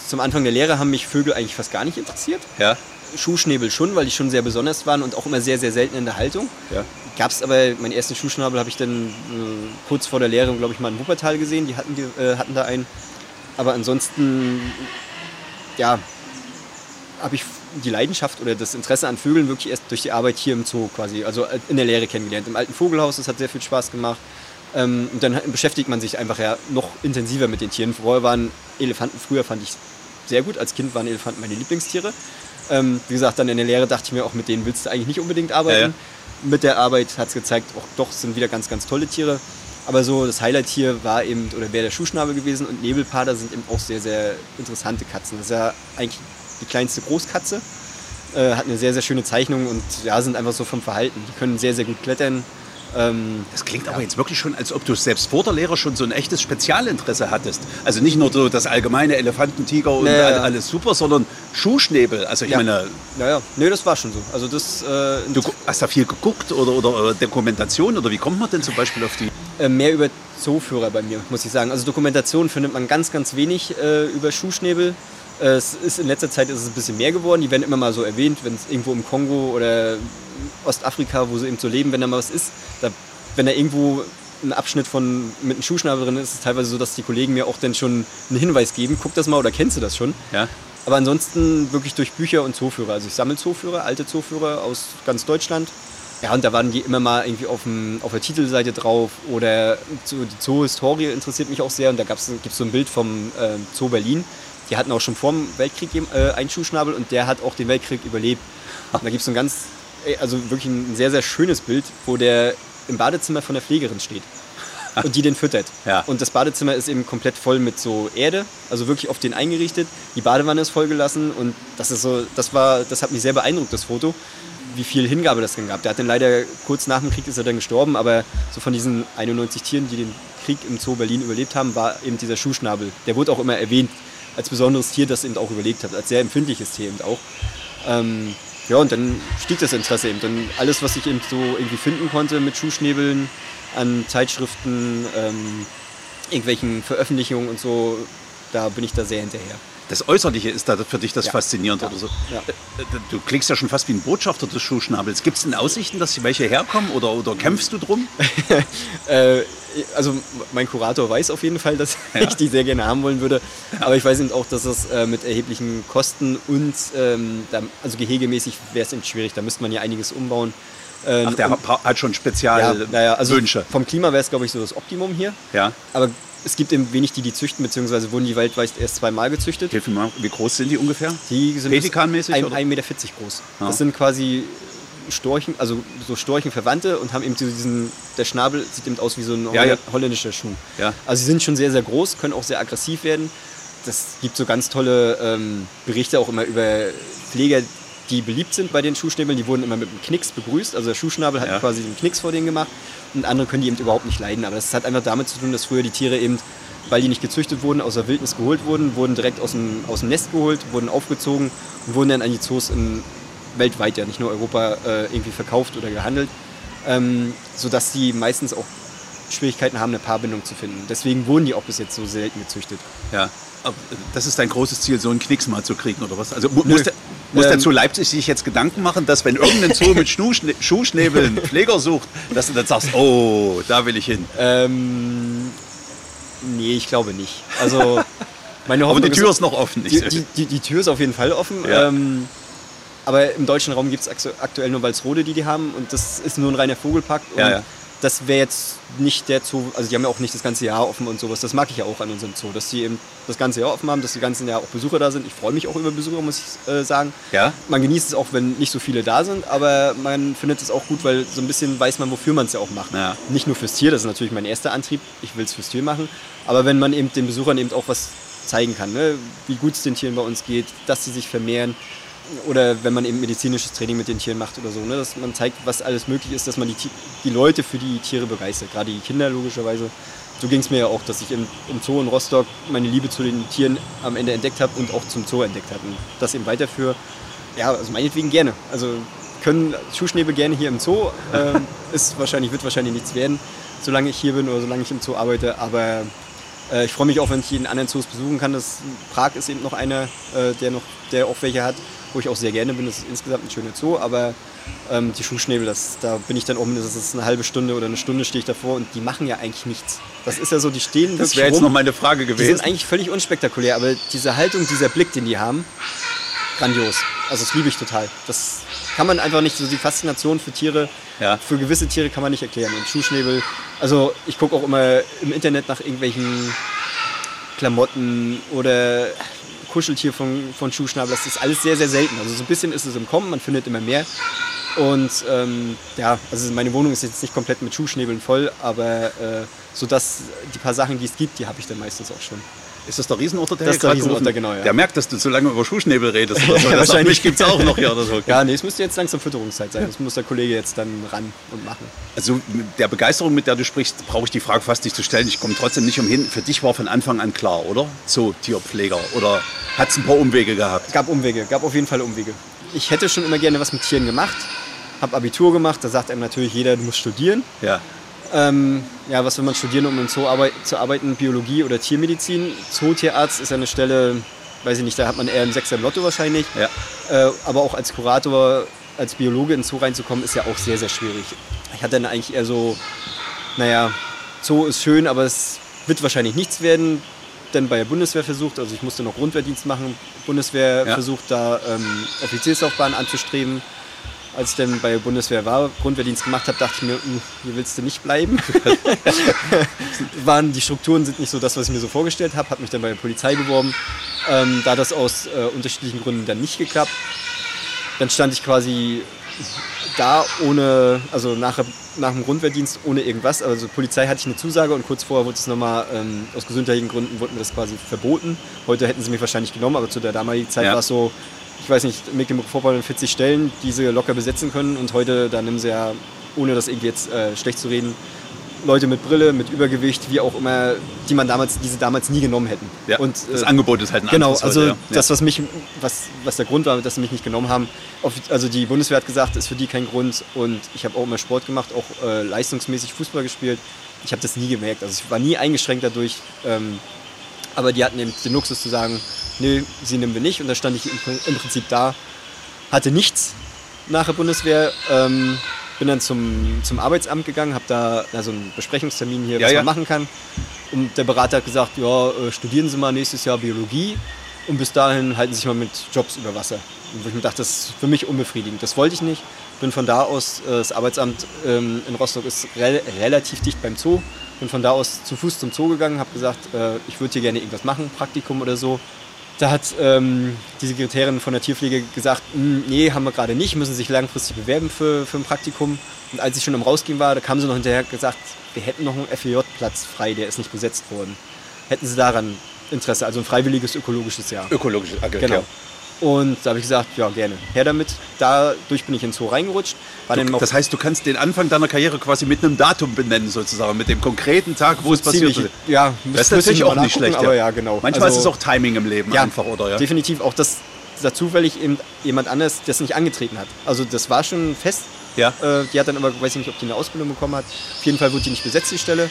zum Anfang der Lehre haben mich Vögel eigentlich fast gar nicht interessiert. Ja. Schuhschnäbel schon, weil die schon sehr besonders waren und auch immer sehr, sehr selten in der Haltung. Ja. Gab es aber, meinen ersten Schuhschnabel habe ich dann äh, kurz vor der Lehre, glaube ich, mal in Wuppertal gesehen. Die hatten, äh, hatten da einen. Aber ansonsten, ja, habe ich die Leidenschaft oder das Interesse an Vögeln wirklich erst durch die Arbeit hier im Zoo quasi, also äh, in der Lehre kennengelernt. Im alten Vogelhaus, das hat sehr viel Spaß gemacht. Ähm, und dann beschäftigt man sich einfach ja noch intensiver mit den Tieren. Vorher waren Elefanten, früher fand ich sehr gut. Als Kind waren Elefanten meine Lieblingstiere. Ähm, wie gesagt, dann in der Lehre dachte ich mir auch, mit denen willst du eigentlich nicht unbedingt arbeiten. Ja, ja. Mit der Arbeit hat es gezeigt, auch doch sind wieder ganz, ganz tolle Tiere. Aber so das Highlight hier war eben, oder wäre der Schuhschnabel gewesen und Nebelpader sind eben auch sehr, sehr interessante Katzen. Das ist ja eigentlich die kleinste Großkatze. Äh, hat eine sehr, sehr schöne Zeichnung und ja, sind einfach so vom Verhalten. Die können sehr, sehr gut klettern. Ähm, Das klingt aber jetzt wirklich schon, als ob du selbst vor der Lehre schon so ein echtes Spezialinteresse hattest. Also nicht nur so das allgemeine Elefantentiger und Ja, ja, all- ja. alles super, sondern Schuhschnäbel. Also ich Ja. meine, naja, nee, das war schon so. Also das äh, du hast da viel geguckt oder, oder Dokumentation oder wie kommt man denn zum Beispiel auf die? äh, mehr über Zooführer bei mir, muss ich sagen. Also Dokumentation findet man ganz, ganz wenig äh, über Schuhschnäbel. Äh, es ist in letzter Zeit ist es ein bisschen mehr geworden. Die werden immer mal so erwähnt, wenn es irgendwo im Kongo oder Ostafrika, wo sie eben so leben, wenn da mal was ist. Da, wenn da irgendwo ein Abschnitt von mit einem Schuhschnabel drin ist, ist es teilweise so, dass die Kollegen mir auch dann schon einen Hinweis geben. Guck das mal oder kennst du das schon? Ja. Aber ansonsten wirklich durch Bücher und Zooführer. Also ich sammle Zooführer, alte Zooführer aus ganz Deutschland. Ja, und da waren die immer mal irgendwie auf, dem, auf der Titelseite drauf oder so die Zoohistorie interessiert mich auch sehr. Und da gibt es so ein Bild vom äh, Zoo Berlin. Die hatten auch schon vor dem Weltkrieg äh, einen Schuhschnabel und der hat auch den Weltkrieg überlebt. Und da gibt es so ein ganz, also wirklich ein sehr, sehr schönes Bild, wo der im Badezimmer von der Pflegerin steht und die den füttert. Ja. Und das Badezimmer ist eben komplett voll mit so Erde, also wirklich auf den eingerichtet. Die Badewanne ist vollgelassen und das ist so, das war, das hat mich sehr beeindruckt, das Foto, wie viel Hingabe das dann gab. Der hat dann leider kurz nach dem Krieg ist er dann gestorben, aber so von diesen 91 Tieren, die den Krieg im Zoo Berlin überlebt haben, war eben dieser Schuhschnabel. Der wurde auch immer erwähnt als besonderes Tier, das eben auch überlebt hat, als sehr empfindliches Tier eben auch. Ähm, ja, und dann stieg das Interesse eben. Dann alles, was ich eben so irgendwie finden konnte mit Schuhschnäbeln, an Zeitschriften, ähm, irgendwelchen Veröffentlichungen und so, da bin ich da sehr hinterher. Das Äußerliche ist da für dich das Ja. Faszinierende Ja. oder so. Ja. Du klingst ja schon fast wie ein Botschafter des Schuhschnabels. Gibt es denn Aussichten, dass welche herkommen oder, oder kämpfst du drum? Äh, also mein Kurator weiß auf jeden Fall, dass Ja. ich die sehr gerne haben wollen würde. Aber ich weiß eben auch, dass es äh, mit erheblichen Kosten und ähm, da, also gehegemäßig wäre es eben schwierig. Da müsste man ja einiges umbauen. Äh, Ach, der und- hat- schon ja, Spezialwünsche. naja, also vom Klima wäre es, glaube ich, so das Optimum hier. Ja. Aber es gibt eben wenig, die die züchten, beziehungsweise wurden die weltweit erst zweimal gezüchtet. Hilf mir mal, wie groß sind die ungefähr? Die sind Pelikanmäßig, ein- oder? 1,40 Meter groß. Ja. Das sind quasi Storchen, also so Storchenverwandte und haben eben diesen, der Schnabel sieht eben aus wie so ein Ja, ja. holl- holländischer Schuh. Ja. Also sie sind schon sehr, sehr groß, können auch sehr aggressiv werden. Das gibt so ganz tolle ähm, Berichte auch immer über Pfleger, die beliebt sind bei den Schuhschnäbeln. Die wurden immer mit einem Knicks begrüßt. Also der Schuhschnabel hat Ja. quasi einen Knicks vor denen gemacht und andere können die eben überhaupt nicht leiden. Aber das hat einfach damit zu tun, dass früher die Tiere eben, weil die nicht gezüchtet wurden, aus der Wildnis geholt wurden, wurden direkt aus dem, aus dem Nest geholt, wurden aufgezogen und wurden dann an die Zoos in, weltweit, ja nicht nur Europa, äh, irgendwie verkauft oder gehandelt. ähm, sodass sie meistens auch Schwierigkeiten haben, eine Paarbindung zu finden. Deswegen wurden die auch bis jetzt so selten gezüchtet. Ja. Das ist dein großes Ziel, so einen Knicks mal zu kriegen, oder was? Also mu- muss, der, muss der Ähm, Leipzig sich jetzt Gedanken machen, dass wenn irgendein Zoo mit Schnuschne- Schuhschnäbel einen Pfleger sucht, dass du dann sagst, oh, da will ich hin. Ähm, nee, ich glaube nicht. Also meine Aber Hoffnung die Tür ist noch offen. die, die, die, die Tür ist auf jeden Fall offen. Ja. Ähm, aber im deutschen Raum gibt es aktuell nur Walsrode, die die haben. Und das ist nur ein reiner Vogelpark. Ja, ja. Das wäre jetzt nicht der Zoo, also die haben ja auch nicht das ganze Jahr offen und sowas. Das mag ich ja auch an unserem Zoo, dass die eben das ganze Jahr offen haben, dass die ganzen Jahr auch Besucher da sind. Ich freue mich auch über Besucher, muss ich äh, sagen. Ja? Man genießt es auch, wenn nicht so viele da sind, aber man findet es auch gut, weil so ein bisschen weiß man, wofür man es ja auch macht. Ja. Nicht nur fürs Tier, das ist natürlich mein erster Antrieb, ich will es fürs Tier machen, aber wenn man eben den Besuchern eben auch was zeigen kann, ne? wie gut es den Tieren bei uns geht, dass sie sich vermehren oder wenn man eben medizinisches Training mit den Tieren macht oder so, ne? dass man zeigt, was alles möglich ist, dass man die, die Leute für die Tiere begeistert, gerade die Kinder logischerweise. So ging es mir ja auch, dass ich im, im Zoo in Rostock meine Liebe zu den Tieren am Ende entdeckt habe und auch zum Zoo entdeckt habe und das eben weiterführe. Ja, also meinetwegen gerne. Also können Schuhschnäbel gerne hier im Zoo. Ähm, ist wahrscheinlich, wird wahrscheinlich nichts werden, solange ich hier bin oder solange ich im Zoo arbeite. Aber äh, ich freue mich auch, wenn ich jeden anderen Zoos besuchen kann. Das, Prag ist eben noch einer, äh, der, noch, der auch welche hat, wo ich auch sehr gerne bin. Das ist insgesamt ein schöner Zoo. Aber ähm, die Schuhschnäbel, das, da bin ich dann auch mindestens eine halbe Stunde oder eine Stunde stehe ich davor und die machen ja eigentlich nichts. Das ist ja so, die stehen Das wäre jetzt rum. noch meine Frage Die sind gewesen. eigentlich völlig unspektakulär, aber diese Haltung, dieser Blick, den die haben, grandios. Also das liebe ich total. Das kann man einfach nicht, so die Faszination für Tiere, Ja. für gewisse Tiere kann man nicht erklären. Und Schuhschnäbel, also ich gucke auch immer im Internet nach irgendwelchen Klamotten oder Kuscheltier von, von Schuhschnabel. Das ist alles sehr, sehr selten. Also so ein bisschen ist es im Kommen, man findet immer mehr. Und ähm, ja, also meine Wohnung ist jetzt nicht komplett mit Schuhschnäbeln voll, aber äh, so dass die paar Sachen, die es gibt, die habe ich dann meistens auch schon. Ist das der Riesenotter, der Das der gerufen- genau, ja. Der merkt, dass du so lange über Schuhschnäbel redest. Oder so. Ja, wahrscheinlich. mich gibt es auch noch hier oder so. Ja, nee, es müsste jetzt langsam Fütterungszeit sein. Das muss der Kollege jetzt dann ran und machen. Also mit der Begeisterung, mit der du sprichst, brauche ich die Frage fast nicht zu stellen. Ich komme trotzdem nicht umhin. Für dich war von Anfang an klar, oder? So, Tierpfleger. Oder hat es ein paar Umwege gehabt? Gab Umwege, gab auf jeden Fall Umwege. Ich hätte schon immer gerne was mit Tieren gemacht, habe Abitur gemacht. Da sagt einem natürlich jeder, du musst studieren. Ja. Ähm, ja, was will man studieren, um im Zoo arbeit zu arbeiten? Biologie oder Tiermedizin. Zootierarzt ist ja eine Stelle, weiß ich nicht, da hat man eher einen Sechser im Lotto wahrscheinlich. Ja. Äh, aber auch als Kurator, als Biologe in Zoo reinzukommen, ist ja auch sehr, sehr schwierig. Ich hatte dann eigentlich eher so, naja, Zoo ist schön, aber es wird wahrscheinlich nichts werden. Dann bei der Bundeswehr versucht, also ich musste noch Grundwehrdienst machen, Bundeswehr Ja. versucht, da ähm, Offizierslaufbahn anzustreben. Als ich dann bei der Bundeswehr war, Grundwehrdienst gemacht habe, dachte ich mir, "Uh, hier willst du nicht bleiben. Waren, die Strukturen sind nicht so das, was ich mir so vorgestellt habe. Habe mich dann bei der Polizei beworben. Ähm, da das aus äh, unterschiedlichen Gründen dann nicht geklappt. Dann stand ich quasi da ohne, also nach, nach dem Grundwehrdienst ohne irgendwas. Also Polizei hatte ich eine Zusage und kurz vorher wurde es nochmal, ähm, aus gesundheitlichen Gründen wurde mir das quasi verboten. Heute hätten sie mich wahrscheinlich genommen, aber zu der damaligen Zeit Ja. war es so, ich weiß nicht, Mecklenburg-Vorpommern 40 Stellen, die sie locker besetzen können und heute, da nehmen sie ja, ohne das irgendwie jetzt äh, schlecht zu reden, Leute mit Brille, mit Übergewicht, wie auch immer, die man damals, die sie damals nie genommen hätten. ja. Und, das äh, Angebot ist halt ein Genau, also heute, ja. das, was mich, was, was der Grund war, dass sie mich nicht genommen haben. Offi- Also die Bundeswehr hat gesagt, ist für die kein Grund. Und ich habe auch immer Sport gemacht, auch äh, leistungsmäßig Fußball gespielt. Ich habe das nie gemerkt. Also ich war nie eingeschränkt dadurch. Ähm, aber die hatten eben den Luxus zu sagen, nee, sie nehmen wir nicht. Und da stand ich im, Prin- im Prinzip da, hatte nichts nach der Bundeswehr. Ähm, bin dann zum, zum Arbeitsamt gegangen, habe da na, so einen Besprechungstermin hier, Ja, was ja. man machen kann. Und der Berater hat gesagt, ja, äh, studieren Sie mal nächstes Jahr Biologie und bis dahin halten Sie sich mal mit Jobs über Wasser. Und ich mir dachte, das ist für mich unbefriedigend. Das wollte ich nicht. Bin von da aus, äh, das Arbeitsamt ähm, in Rostock ist rel relativ dicht beim Zoo. Bin von da aus zu Fuß zum Zoo gegangen, habe gesagt, äh, ich würde hier gerne irgendwas machen, Praktikum oder so. Da hat ähm, die Sekretärin von der Tierpflege gesagt, "Hm, nee, haben wir gerade nicht, müssen sich langfristig bewerben für, für ein Praktikum. Und als ich schon am Rausgehen war, da kam sie noch hinterher gesagt, wir hätten noch einen FEJ-Platz frei, der ist nicht besetzt worden. Hätten sie daran Interesse, also ein freiwilliges ökologisches Jahr. Ökologische Agriculture. Genau. Und da habe ich gesagt, ja, gerne, her damit. Dadurch bin ich ins Zoo reingerutscht. Du, das heißt, du kannst den Anfang deiner Karriere quasi mit einem Datum benennen, sozusagen, mit dem konkreten Tag, wo es passiert ist. ja, Das ist natürlich ich auch nicht schlecht. Aber ja, genau. Manchmal Also- ist es auch Timing im Leben einfach, oder? Ja? Definitiv auch, dass da zufällig eben jemand anders das nicht angetreten hat. Also das war schon fest, Ja. Äh, die hat dann aber, weiß ich nicht, ob die eine Ausbildung bekommen hat. Auf jeden Fall wurde die nicht besetzt, die Stelle.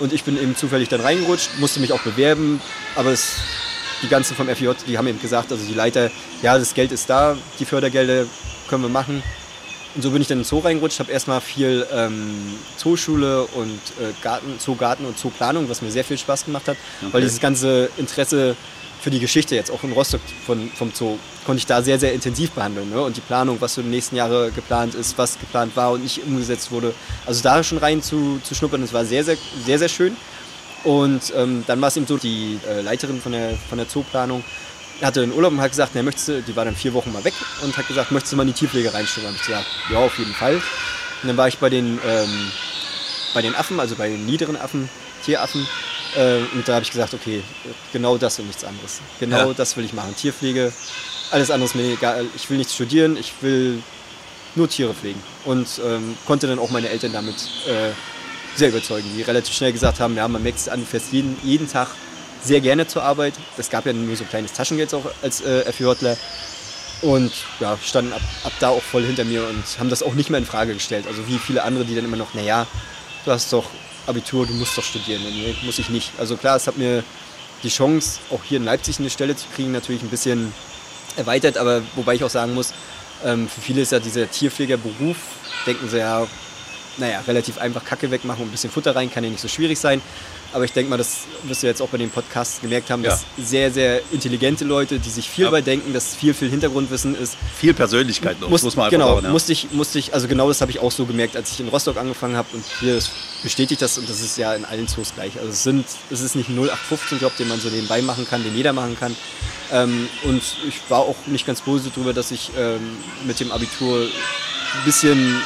Und ich bin eben zufällig dann reingerutscht, musste mich auch bewerben, aber es, die ganzen vom FJ, die haben eben gesagt, also die Leiter, ja, das Geld ist da, die Fördergelder können wir machen. Und so bin ich dann in den Zoo reingerutscht, habe erstmal viel ähm, Zooschule und äh, Garten, Zoogarten und Zooplanung, was mir sehr viel Spaß gemacht hat, Okay. weil dieses ganze Interesse für die Geschichte jetzt auch in Rostock von, vom Zoo konnte ich da sehr, sehr intensiv behandeln. Ne? Und die Planung, was für die nächsten Jahre geplant ist, was geplant war und nicht umgesetzt wurde. Also da schon rein zu, zu schnuppern, das war sehr, sehr, sehr, sehr schön. Und ähm, dann war es eben so, die äh, Leiterin von der, von der Zooplanung hatte einen Urlaub und hat gesagt, na, möchtest du, die war dann vier Wochen mal weg und hat gesagt, möchtest du mal in die Tierpflege reinschnuppern? Hab ich gesagt, ja, auf jeden Fall. Und dann war ich bei den, ähm, bei den Affen, also bei den niederen Affen, Tieraffen. Äh, und da habe ich gesagt, okay, genau das und nichts anderes. Genau Ja. das will ich machen. Tierpflege, alles andere ist mir egal. Ich will nichts studieren, ich will nur Tiere pflegen. Und ähm, konnte dann auch meine Eltern damit äh, sehr überzeugen, die relativ schnell gesagt haben, ja, man merkt es an, du fährst jeden, jeden Tag sehr gerne zur Arbeit. Es gab ja nur so kleines Taschengeld auch als äh, FJler. Und ja, standen ab, ab da auch voll hinter mir und haben das auch nicht mehr in Frage gestellt. Also wie viele andere, die dann immer noch, naja, du hast doch Abitur, du musst doch studieren. Nee, muss ich nicht. Also klar, es hat mir die Chance, auch hier in Leipzig eine Stelle zu kriegen, natürlich ein bisschen erweitert, aber wobei ich auch sagen muss, ähm, für viele ist ja dieser Tierpflegerberuf, denken sie ja, naja, relativ einfach Kacke wegmachen und ein bisschen Futter rein, kann ja nicht so schwierig sein. Aber ich denke mal, das wirst du jetzt auch bei den Podcasts gemerkt haben, dass sehr, sehr intelligente Leute, die sich viel Ja. denken, dass viel, viel Hintergrundwissen ist, Viel Persönlichkeit noch, muss, muss man einfach genau, sagen. Ja. musste ich, musste ich, also genau das habe ich auch so gemerkt, als ich in Rostock angefangen habe und hier bestätigt das und das ist ja in allen Zoos gleich. Also es sind, es ist nicht ein 0815-Job, den man so nebenbei machen kann, den jeder machen kann. Ähm, und ich war auch nicht ganz böse darüber, dass ich ähm, mit dem Abitur ein bisschen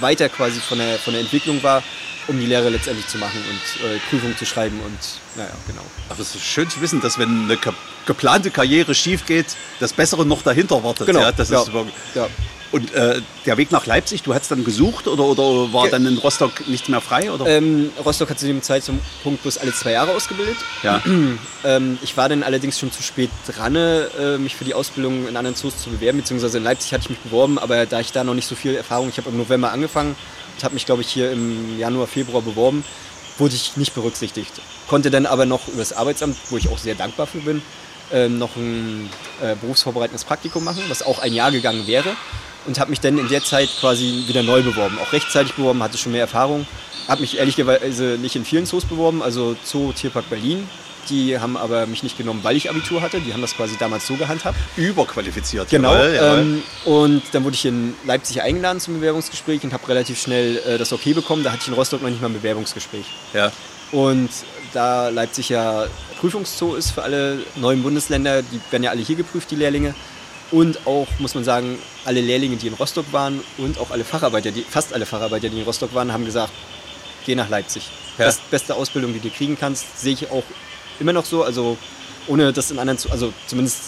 weiter quasi von der, von der Entwicklung war, um die Lehre letztendlich zu machen und äh, Prüfungen zu schreiben und naja, genau. Aber es ist schön zu wissen, dass wenn eine ge- geplante Karriere schief geht, das Bessere noch dahinter wartet. Genau, Ja, das ja, ist ja. Und äh, der Weg nach Leipzig, du hast dann gesucht oder, oder war dann in Rostock nichts mehr frei? Oder? Ähm, Rostock hat zu dem Zeitpunkt bloß alle zwei Jahre ausgebildet. ja. Ähm, ich war dann allerdings schon zu spät dran, äh, mich für die Ausbildung in anderen Zoos zu bewerben, beziehungsweise in Leipzig hatte ich mich beworben, aber da ich da noch nicht so viel Erfahrung, ich habe im November angefangen und habe mich, glaube ich, hier im Januar, Februar beworben, wurde ich nicht berücksichtigt. Konnte dann aber noch über das Arbeitsamt, wo ich auch sehr dankbar für bin, ähm, noch ein äh, berufsvorbereitendes Praktikum machen, was auch ein Jahr gegangen wäre. Und habe mich dann in der Zeit quasi wieder neu beworben. Auch rechtzeitig beworben, hatte schon mehr Erfahrung. Habe mich ehrlicherweise nicht in vielen Zoos beworben, also Zoo Tierpark Berlin. Die haben aber mich nicht genommen, weil ich Abitur hatte. Die haben das quasi damals so gehandhabt. Überqualifiziert. Genau. Jawohl. Ähm, und dann wurde ich in Leipzig eingeladen zum Bewerbungsgespräch und habe relativ schnell äh, das Okay bekommen. Da hatte ich in Rostock noch nicht mal ein Bewerbungsgespräch. ja. Und da Leipzig ja Prüfungszoo ist für alle neuen Bundesländer, die werden ja alle hier geprüft, die Lehrlinge. Und auch, muss man sagen, alle Lehrlinge, die in Rostock waren und auch alle Facharbeiter, die, fast alle Facharbeiter, die in Rostock waren, haben gesagt, geh nach Leipzig. Ja. Das beste Ausbildung, die du kriegen kannst, sehe ich auch immer noch so. Also ohne das in anderen, zu- also zumindest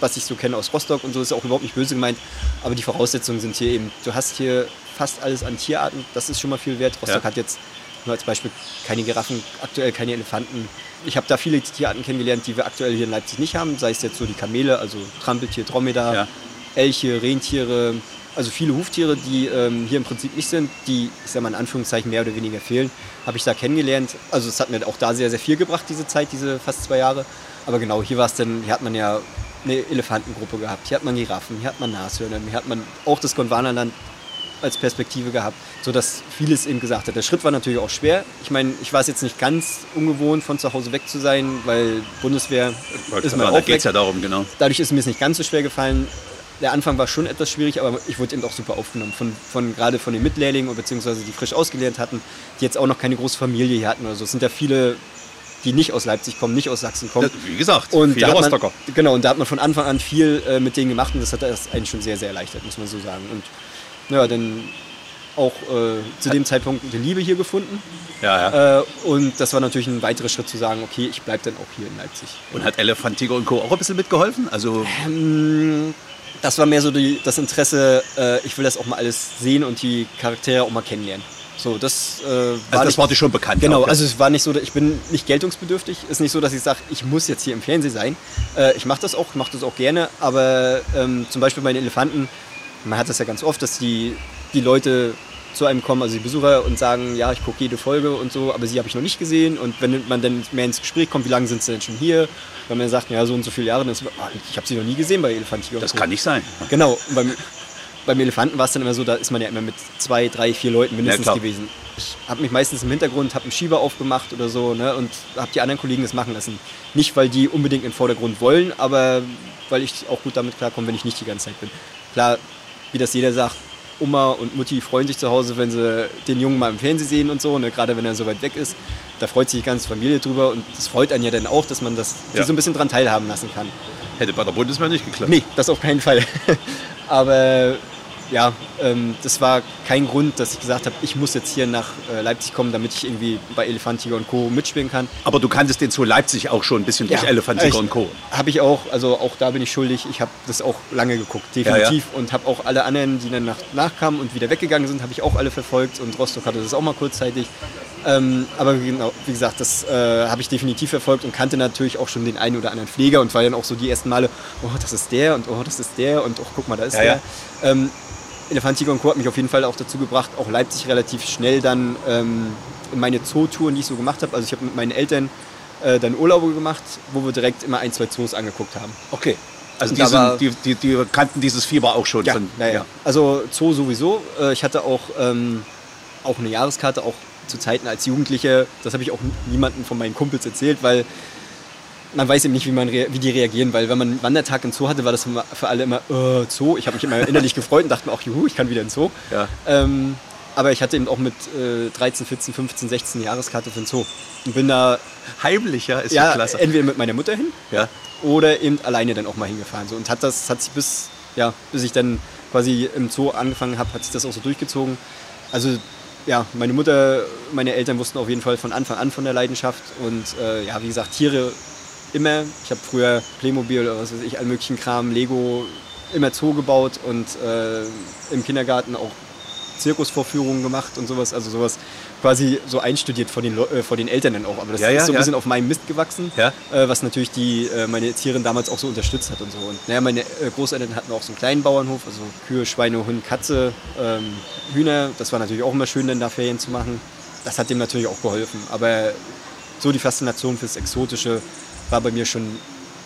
was ich so kenne aus Rostock und so, ist auch überhaupt nicht böse gemeint. Aber die Voraussetzungen sind hier eben, du hast hier fast alles an Tierarten, das ist schon mal viel wert. Rostock Ja. hat jetzt nur als Beispiel keine Giraffen, aktuell keine Elefanten. Ich habe da viele Tierarten kennengelernt, die wir aktuell hier in Leipzig nicht haben, sei es jetzt so die Kamele, also Trampeltier, Dromedar, Ja. Elche, Rentiere, also viele Huftiere, die ähm, hier im Prinzip nicht sind, die, ich sag mal in Anführungszeichen, mehr oder weniger fehlen, habe ich da kennengelernt. Also es hat mir auch da sehr, sehr viel gebracht, diese Zeit, diese fast zwei Jahre. Aber genau, hier war es dann, hier hat man ja eine Elefantengruppe gehabt, hier hat man Giraffen, hier hat man Nashörner, hier hat man auch das Gondwanaland als Perspektive gehabt, sodass vieles eben gesagt hat. Der Schritt war natürlich auch schwer. Ich meine, ich war es jetzt nicht ganz ungewohnt, von zu Hause weg zu sein, weil Bundeswehr Wollte ist sagen, auch da geht es ja darum, genau. Dadurch ist mir es nicht ganz so schwer gefallen. Der Anfang war schon etwas schwierig, aber ich wurde eben auch super aufgenommen. Von, von, gerade von den Mitlehrlingen, beziehungsweise die frisch ausgelernt hatten, die jetzt auch noch keine große Familie hier hatten oder so. Es sind ja viele, die nicht aus Leipzig kommen, nicht aus Sachsen kommen. Wie gesagt, Und viele man, Rostocker. Genau, und da hat man von Anfang an viel äh, mit denen gemacht und das hat das einen schon sehr, sehr erleichtert, muss man so sagen. Und ja, dann auch äh, zu dem Zeitpunkt die Liebe hier gefunden. Ja, ja. Äh, und das war natürlich ein weiterer Schritt zu sagen, okay, ich bleibe dann auch hier in Leipzig. Und hat Elefant, Tiger und Co. auch ein bisschen mitgeholfen? Also, Ähm, das war mehr so die, das Interesse, äh, ich will das auch mal alles sehen und die Charaktere auch mal kennenlernen. So, das äh, war also das nicht- war dir schon bekannt. Genau, ja. also es war nicht so, ich bin nicht geltungsbedürftig. Ist nicht so, dass ich sage, ich muss jetzt hier im Fernsehen sein. Äh, ich mache das auch, mache das auch gerne. Aber ähm, zum Beispiel bei den Elefanten, man hat das ja ganz oft, dass die die Leute zu einem kommen, also die Besucher und sagen, ja, ich gucke jede Folge und so, aber sie habe ich noch nicht gesehen. Und wenn man dann mehr ins Gespräch kommt, wie lange sind sie denn schon hier? Wenn man sagt, ja, so und so viele Jahre, dann ist, oh, ich habe sie noch nie gesehen bei Elefantiger. Das kann nicht sein. Genau. Beim, beim Elefanten war es dann immer so, da ist man ja immer mit zwei, drei, vier Leuten mindestens Ja, gewesen. Ich habe mich meistens im Hintergrund, habe einen Schieber aufgemacht oder so ne, und habe die anderen Kollegen das machen lassen. Nicht, weil die unbedingt in den Vordergrund wollen, aber weil ich auch gut damit klarkomme, wenn ich nicht die ganze Zeit bin. Klar, wie das jeder sagt, Oma und Mutti freuen sich zu Hause, wenn sie den Jungen mal im Fernsehen sehen und so, ne, gerade wenn er so weit weg ist. Da freut sich die ganze Familie drüber und das freut einen ja dann auch, dass man das Ja. so ein bisschen dran teilhaben lassen kann. Hätte bei der Bundeswehr nicht geklappt. Nee, das auf keinen Fall. Aber ja, ähm, das war kein Grund, dass ich gesagt habe, ich muss jetzt hier nach äh, Leipzig kommen, damit ich irgendwie bei Elefantiger und Co. mitspielen kann. Aber du kanntest den Zoo Leipzig auch schon ein bisschen durch Elefantiger und Co. Habe ich auch, also auch da bin ich schuldig. Ich habe das auch lange geguckt, definitiv. Und habe auch alle anderen, die dann nach, nachkamen und wieder weggegangen sind, habe ich auch alle verfolgt. Und Rostock hatte das auch mal kurzzeitig. Ähm, aber genau, wie gesagt, das äh, habe ich definitiv verfolgt und kannte natürlich auch schon den einen oder anderen Pfleger und war dann auch so die ersten Male, oh, das ist der und oh, das ist der und oh, guck mal, da ist Ja, der. ja. Ähm, Elefantiger und Co. hat mich auf jeden Fall auch dazu gebracht, auch Leipzig relativ schnell dann ähm, in meine Zootouren, die ich so gemacht habe. Also ich habe mit meinen Eltern äh, dann Urlaube gemacht, wo wir direkt immer ein, zwei Zoos angeguckt haben. Okay. Also die, sind, die, die, die kannten dieses Fieber auch schon. Ja, von, naja. Also Zoo sowieso. Äh, Ich hatte auch, ähm, auch eine Jahreskarte, auch zu Zeiten als Jugendliche. Das habe ich auch niemandem von meinen Kumpels erzählt, weil man weiß eben nicht, wie, man wie die reagieren. Weil wenn man einen Wandertag im Zoo hatte, war das für alle immer äh, Zoo. Ich habe mich immer innerlich gefreut und dachte mir auch, juhu, ich kann wieder in den Zoo. Ja. Ähm, aber ich hatte eben auch mit äh, 13, 14, 15, 16 Jahreskarte für den Zoo. Und bin da Heimlich, ja, ist ja, ja, klasse. entweder mit meiner Mutter hin Ja. oder eben alleine dann auch mal hingefahren. So. Und hat das hat sich bis, ja, bis ich dann quasi im Zoo angefangen habe, hat sich das auch so durchgezogen. Also ja, meine Mutter, meine Eltern wussten auf jeden Fall von Anfang an von der Leidenschaft. Und äh, ja, wie gesagt, Tiere immer. Ich habe früher Playmobil oder was weiß ich, all möglichen Kram, Lego, immer Zoo gebaut und äh, im Kindergarten auch Zirkusvorführungen gemacht und sowas. Also sowas quasi so einstudiert von den, äh, von den Eltern dann auch. Aber das Ja, ja, ist so ein ja. bisschen auf meinem Mist gewachsen, äh, was natürlich die, äh, meine Erzieherin damals auch so unterstützt hat und so. Und naja, meine äh, Großeltern hatten auch so einen kleinen Bauernhof, also Kühe, Schweine, Hund, Katze, ähm, Hühner. Das war natürlich auch immer schön, dann da Ferien zu machen. Das hat dem natürlich auch geholfen. Aber so die Faszination fürs Exotische war bei mir schon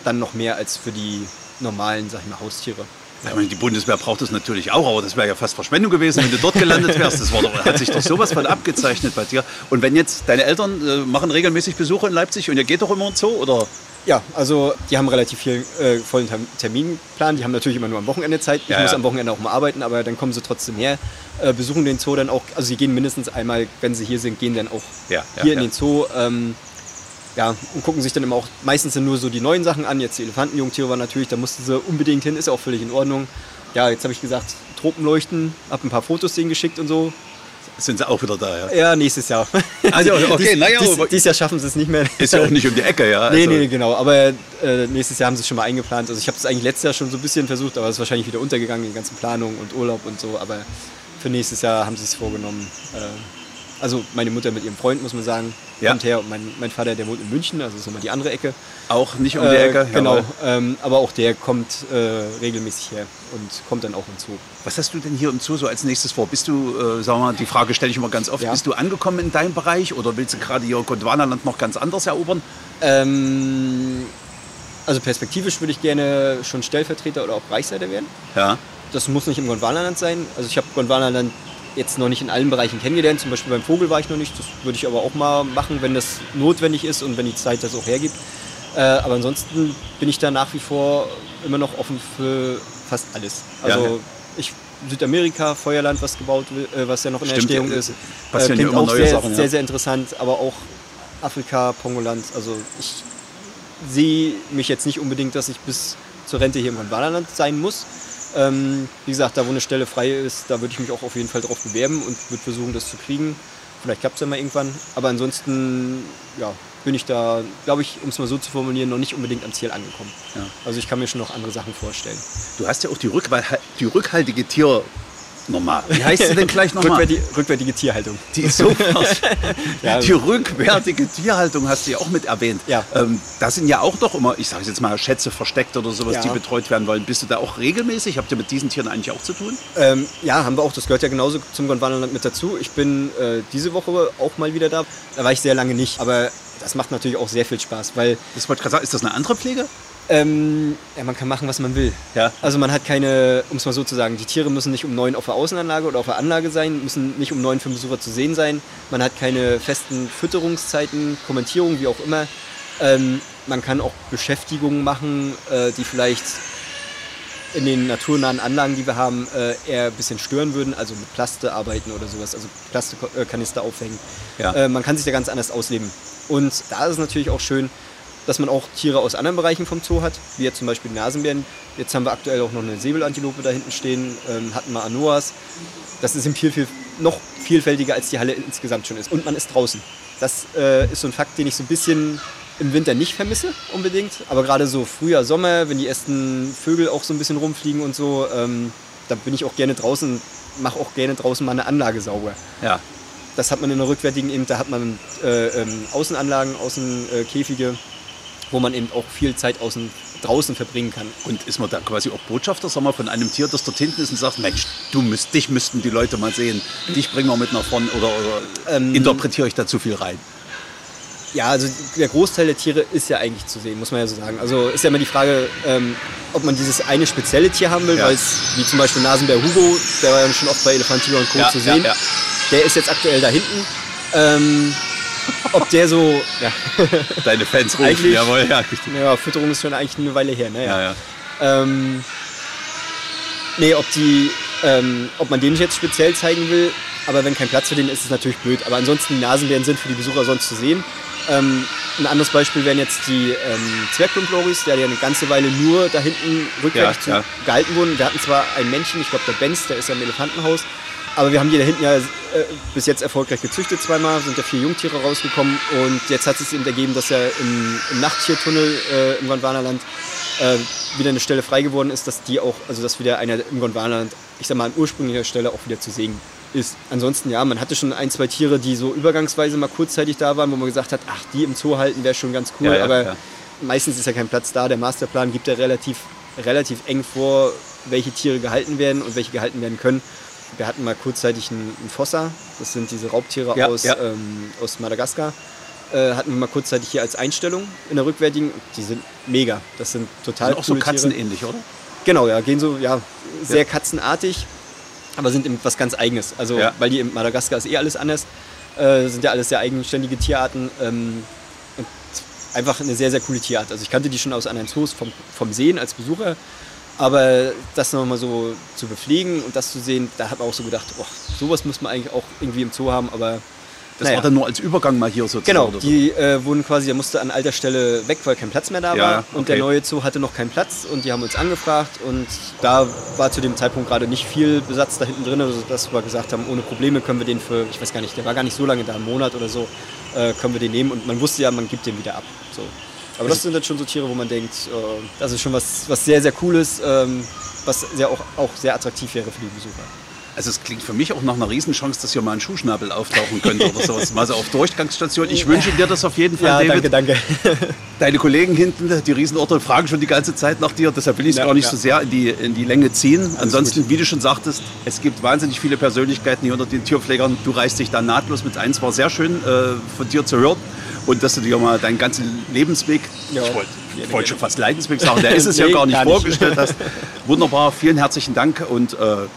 dann noch mehr als für die normalen, sag ich mal, Haustiere. Ja, ich meine, die Bundeswehr braucht das natürlich auch, aber das wäre ja fast Verschwendung gewesen, wenn du dort gelandet wärst. Das war doch, hat sich doch sowas von abgezeichnet bei dir. Und wenn jetzt deine Eltern äh, machen regelmäßig Besuche in Leipzig und ihr geht doch immer in den Zoo, oder? Ja, also die haben relativ viel äh, vollen Term- Terminplan. Die haben natürlich immer nur am Wochenende Zeit. Ich Ja, muss ja. am Wochenende auch mal arbeiten, aber dann kommen sie trotzdem her, äh, besuchen den Zoo dann auch. Also sie gehen mindestens einmal, wenn sie hier sind, gehen dann auch hier in den Zoo. Ähm, ja, und gucken sich dann immer auch meistens nur so die neuen Sachen an. Jetzt die Elefantenjungtiere waren natürlich, da mussten sie unbedingt hin, ist ja auch völlig in Ordnung. Ja, jetzt habe ich gesagt, Tropenleuchten, habe ein paar Fotos denen geschickt und so. Sind sie auch wieder da, ja? Ja, nächstes Jahr. Also, okay, naja, dies, dieses Jahr schaffen sie es nicht mehr. Ist ja auch nicht um die Ecke, ja? Nee, Also, nee, genau. Aber äh, nächstes Jahr haben sie es schon mal eingeplant. Also ich habe es eigentlich letztes Jahr schon so ein bisschen versucht, aber es ist wahrscheinlich wieder untergegangen, die ganzen Planungen und Urlaub und so. Aber für nächstes Jahr haben sie es vorgenommen. Äh, also meine Mutter mit ihrem Freund, muss man sagen, Ja. kommt her. Und mein, mein Vater, der wohnt in München, also ist nochmal die andere Ecke. Auch nicht um die Äh, Ecke? genau. jawohl. Ähm, aber auch der kommt äh, regelmäßig her und kommt dann auch ins Zoo. Was hast du denn hier im Zoo so als nächstes vor? Bist du, äh, sagen wir mal, die Frage stelle ich immer ganz oft, Ja. bist du angekommen in deinem Bereich oder willst du gerade hier Gondwanaland noch ganz anders erobern? Ähm, also perspektivisch würde ich gerne schon Stellvertreter oder auch Bereichsleiter werden. Ja. Das muss nicht im Gondwanaland sein. Also ich habe Gondwanaland jetzt noch nicht in allen Bereichen kennengelernt. Zum Beispiel beim Vogel war ich noch nicht. Das würde ich aber auch mal machen, wenn das notwendig ist und wenn die Zeit das auch hergibt. Äh, aber ansonsten bin ich da nach wie vor immer noch offen für fast alles. Also Ja, ja. ich Südamerika, Feuerland, was gebaut wird, äh, was ja noch in der Stimmt, Entstehung äh, ist. passieren klingt auch sehr, Sachen, ja. sehr, sehr interessant, aber auch Afrika, Pongoland. Also ich sehe mich jetzt nicht unbedingt, dass ich bis zur Rente hier im Gondwanaland sein muss. Ähm, wie gesagt, da wo eine Stelle frei ist, da würde ich mich auch auf jeden Fall drauf bewerben und würde versuchen, das zu kriegen. Vielleicht klappt es ja mal irgendwann. Aber ansonsten ja, bin ich da, glaube ich, um es mal so zu formulieren, noch nicht unbedingt am Ziel angekommen. Ja. Also ich kann mir schon noch andere Sachen vorstellen. Du hast ja auch die, Rückwal die rückhaltige Tier, nochmal. Wie heißt sie denn gleich nochmal? Rückwärtige, rückwärtige Tierhaltung. Die ist so Ja. Die rückwärtige Tierhaltung hast du ja auch mit erwähnt. Ja. Ähm, da sind ja auch doch immer, ich sage jetzt mal, Schätze versteckt oder sowas, Ja. die betreut werden wollen. Bist du da auch regelmäßig? Habt ihr mit diesen Tieren eigentlich auch zu tun? Ähm, ja, haben wir auch. Das gehört ja genauso zum Gondwanaland mit dazu. Ich bin äh, diese Woche auch mal wieder da. Da war ich sehr lange nicht. Aber das macht natürlich auch sehr viel Spaß, weil Das wollte ich gerade sagen, ist das eine andere Pflege? Ähm, ja, man kann machen, was man will. Ja. Also man hat keine, um es mal so zu sagen, die Tiere müssen nicht um neun auf der Außenanlage oder auf der Anlage sein, müssen nicht um neun für den Besucher zu sehen sein. Man hat keine festen Fütterungszeiten, Kommentierung, wie auch immer. Ähm, man kann auch Beschäftigungen machen, äh, die vielleicht in den naturnahen Anlagen, die wir haben, äh, eher ein bisschen stören würden, also mit Plaste arbeiten oder sowas, also Plastikanister aufhängen. Ja. Äh, man kann sich da ganz anders ausleben. Und da ist es natürlich auch schön, dass man auch Tiere aus anderen Bereichen vom Zoo hat, wie jetzt zum Beispiel Nasenbären. Jetzt haben wir aktuell auch noch eine Säbelantilope da hinten stehen, ähm, hatten wir Anoas. Das ist im viel, viel, noch vielfältiger, als die Halle insgesamt schon ist. Und man ist draußen. Das äh, ist so ein Fakt, den ich so ein bisschen im Winter nicht vermisse unbedingt. Aber gerade so Frühjahr, Sommer, wenn die ersten Vögel auch so ein bisschen rumfliegen und so, ähm, da bin ich auch gerne draußen, mache auch gerne draußen mal eine Anlage sauber. Ja. Das hat man in der rückwärtigen eben, da hat man äh, ähm, Außenanlagen, Außenkäfige, wo man eben auch viel Zeit außen, draußen verbringen kann. Und ist man da quasi auch Botschafter, sagen wir, von einem Tier, das dort hinten ist und sagt, Mensch, du müsst, dich müssten die Leute mal sehen. Dich bringen wir mit nach vorne oder, oder Ähm, interpretiere ich da zu viel rein? Ja, also der Großteil der Tiere ist ja eigentlich zu sehen, muss man ja so sagen. Also ist ja immer die Frage, ähm, ob man dieses eine spezielle Tier haben will, Ja. weil es, wie zum Beispiel Nasenbär Hugo, der war ja schon oft bei Elefant, Tiger und Co. Ja, zu sehen. ja. Der ist jetzt aktuell da hinten. Ähm, ob der so, ja, Deine Fans rufen, jawohl, ja. ja, Fütterung ist schon eigentlich eine Weile her, ne? ja, ja. Ähm, nee, ob die, ähm, ob man den jetzt speziell zeigen will, aber wenn kein Platz für den ist, ist es natürlich blöd. Aber ansonsten die Nasenbären sind für die Besucher sonst zu sehen. Ähm, ein anderes Beispiel wären jetzt die ähm, Zwergplumploris, der ja eine ganze Weile nur da hinten rückwärtig Ja, ja. gehalten wurden. Wir hatten zwar ein Männchen, ich glaube der Benz, der ist ja im Elefantenhaus, aber wir haben die da hinten ja äh, bis jetzt erfolgreich gezüchtet zweimal, sind ja vier Jungtiere rausgekommen und jetzt hat es sich eben ergeben, dass ja im, im Nachttiertunnel äh, im Gondwanaland äh, wieder eine Stelle frei geworden ist, dass die auch, also dass wieder einer im Gondwanaland, ich sag mal an ursprünglicher Stelle auch wieder zu sehen ist. Ansonsten ja, man hatte schon ein, zwei Tiere, die so übergangsweise mal kurzzeitig da waren, wo man gesagt hat, ach, die im Zoo halten wäre schon ganz cool, Ja, ja, aber ja. meistens ist ja kein Platz da. Der Masterplan gibt ja relativ, relativ eng vor, welche Tiere gehalten werden und welche gehalten werden können. Wir hatten mal kurzzeitig einen, einen Fossa, das sind diese Raubtiere Ja, aus, ja. Ähm, aus Madagaskar. Äh, hatten wir mal kurzzeitig hier als Einstellung in der rückwärtigen. Die sind mega. Das sind total Sind auch so katzenähnlich, oder? Genau, ja, gehen so, ja, sehr Ja. katzenartig, aber sind eben was ganz Eigenes. Also, weil die in Madagaskar ist eh alles anders, äh, sind ja alles sehr eigenständige Tierarten ähm, und einfach eine sehr, sehr coole Tierart. Also, ich kannte die schon aus anderen Zoos vom, vom Sehen als Besucher, aber das nochmal so zu bepflegen und das zu sehen, da hat man auch so gedacht, oh, sowas muss man eigentlich auch irgendwie im Zoo haben, aber. Das naja. war dann nur als Übergang mal hier sozusagen. Genau, so. die äh, wurden quasi, der musste an alter Stelle weg, weil kein Platz mehr da Ja, war. Und der okay. neue Zoo hatte noch keinen Platz und die haben uns angefragt und da war zu dem Zeitpunkt gerade nicht viel Besatz da hinten drin, also dass wir gesagt haben, ohne Probleme können wir den für, ich weiß gar nicht, der war gar nicht so lange da, einen Monat oder so, äh, können wir den nehmen und man wusste ja, man gibt den wieder ab. So. Aber das sind dann schon so Tiere, wo man denkt, äh, das ist schon was, was sehr, sehr Cooles, ähm, was sehr auch, auch sehr attraktiv wäre für die Besucher. Also es klingt für mich auch nach einer Riesenchance, dass hier mal ein Schuhschnabel auftauchen könnte oder sowas. Mal so auf Durchgangsstation. Ich wünsche dir das auf jeden Fall, Ja, David. danke, danke. Deine Kollegen hinten, die Riesenorte, fragen schon die ganze Zeit nach dir. Deshalb will ich es Ja, gar nicht ja. so sehr in die, in die Länge ziehen. Ansonsten, wie du schon sagtest, es gibt wahnsinnig viele Persönlichkeiten hier unter den Tierpflegern. Du reißt dich da nahtlos mit ein. Es war sehr schön äh, von dir zu hören. Und dass du dir mal deinen ganzen Lebensweg, Ja. ich wollte ich wollte schon fast Leidensweg sagen, der ist es ja Nee, gar nicht gar nicht. vorgestellt hast. Wunderbar, vielen herzlichen Dank und äh,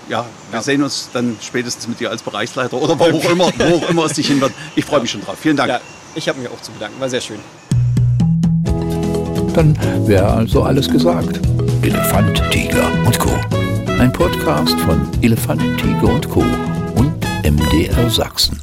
ja, wir sehen uns dann spätestens mit dir als Bereichsleiter oder wo auch immer, wo auch immer es dich hin wird. Ich freue mich schon drauf. Vielen Dank. Ja, ich habe mich auch zu bedanken, war sehr schön. Dann wäre also alles gesagt. Elefant, Tiger und Co. Ein Podcast von Elefant, Tiger und Co. und MDR Sachsen.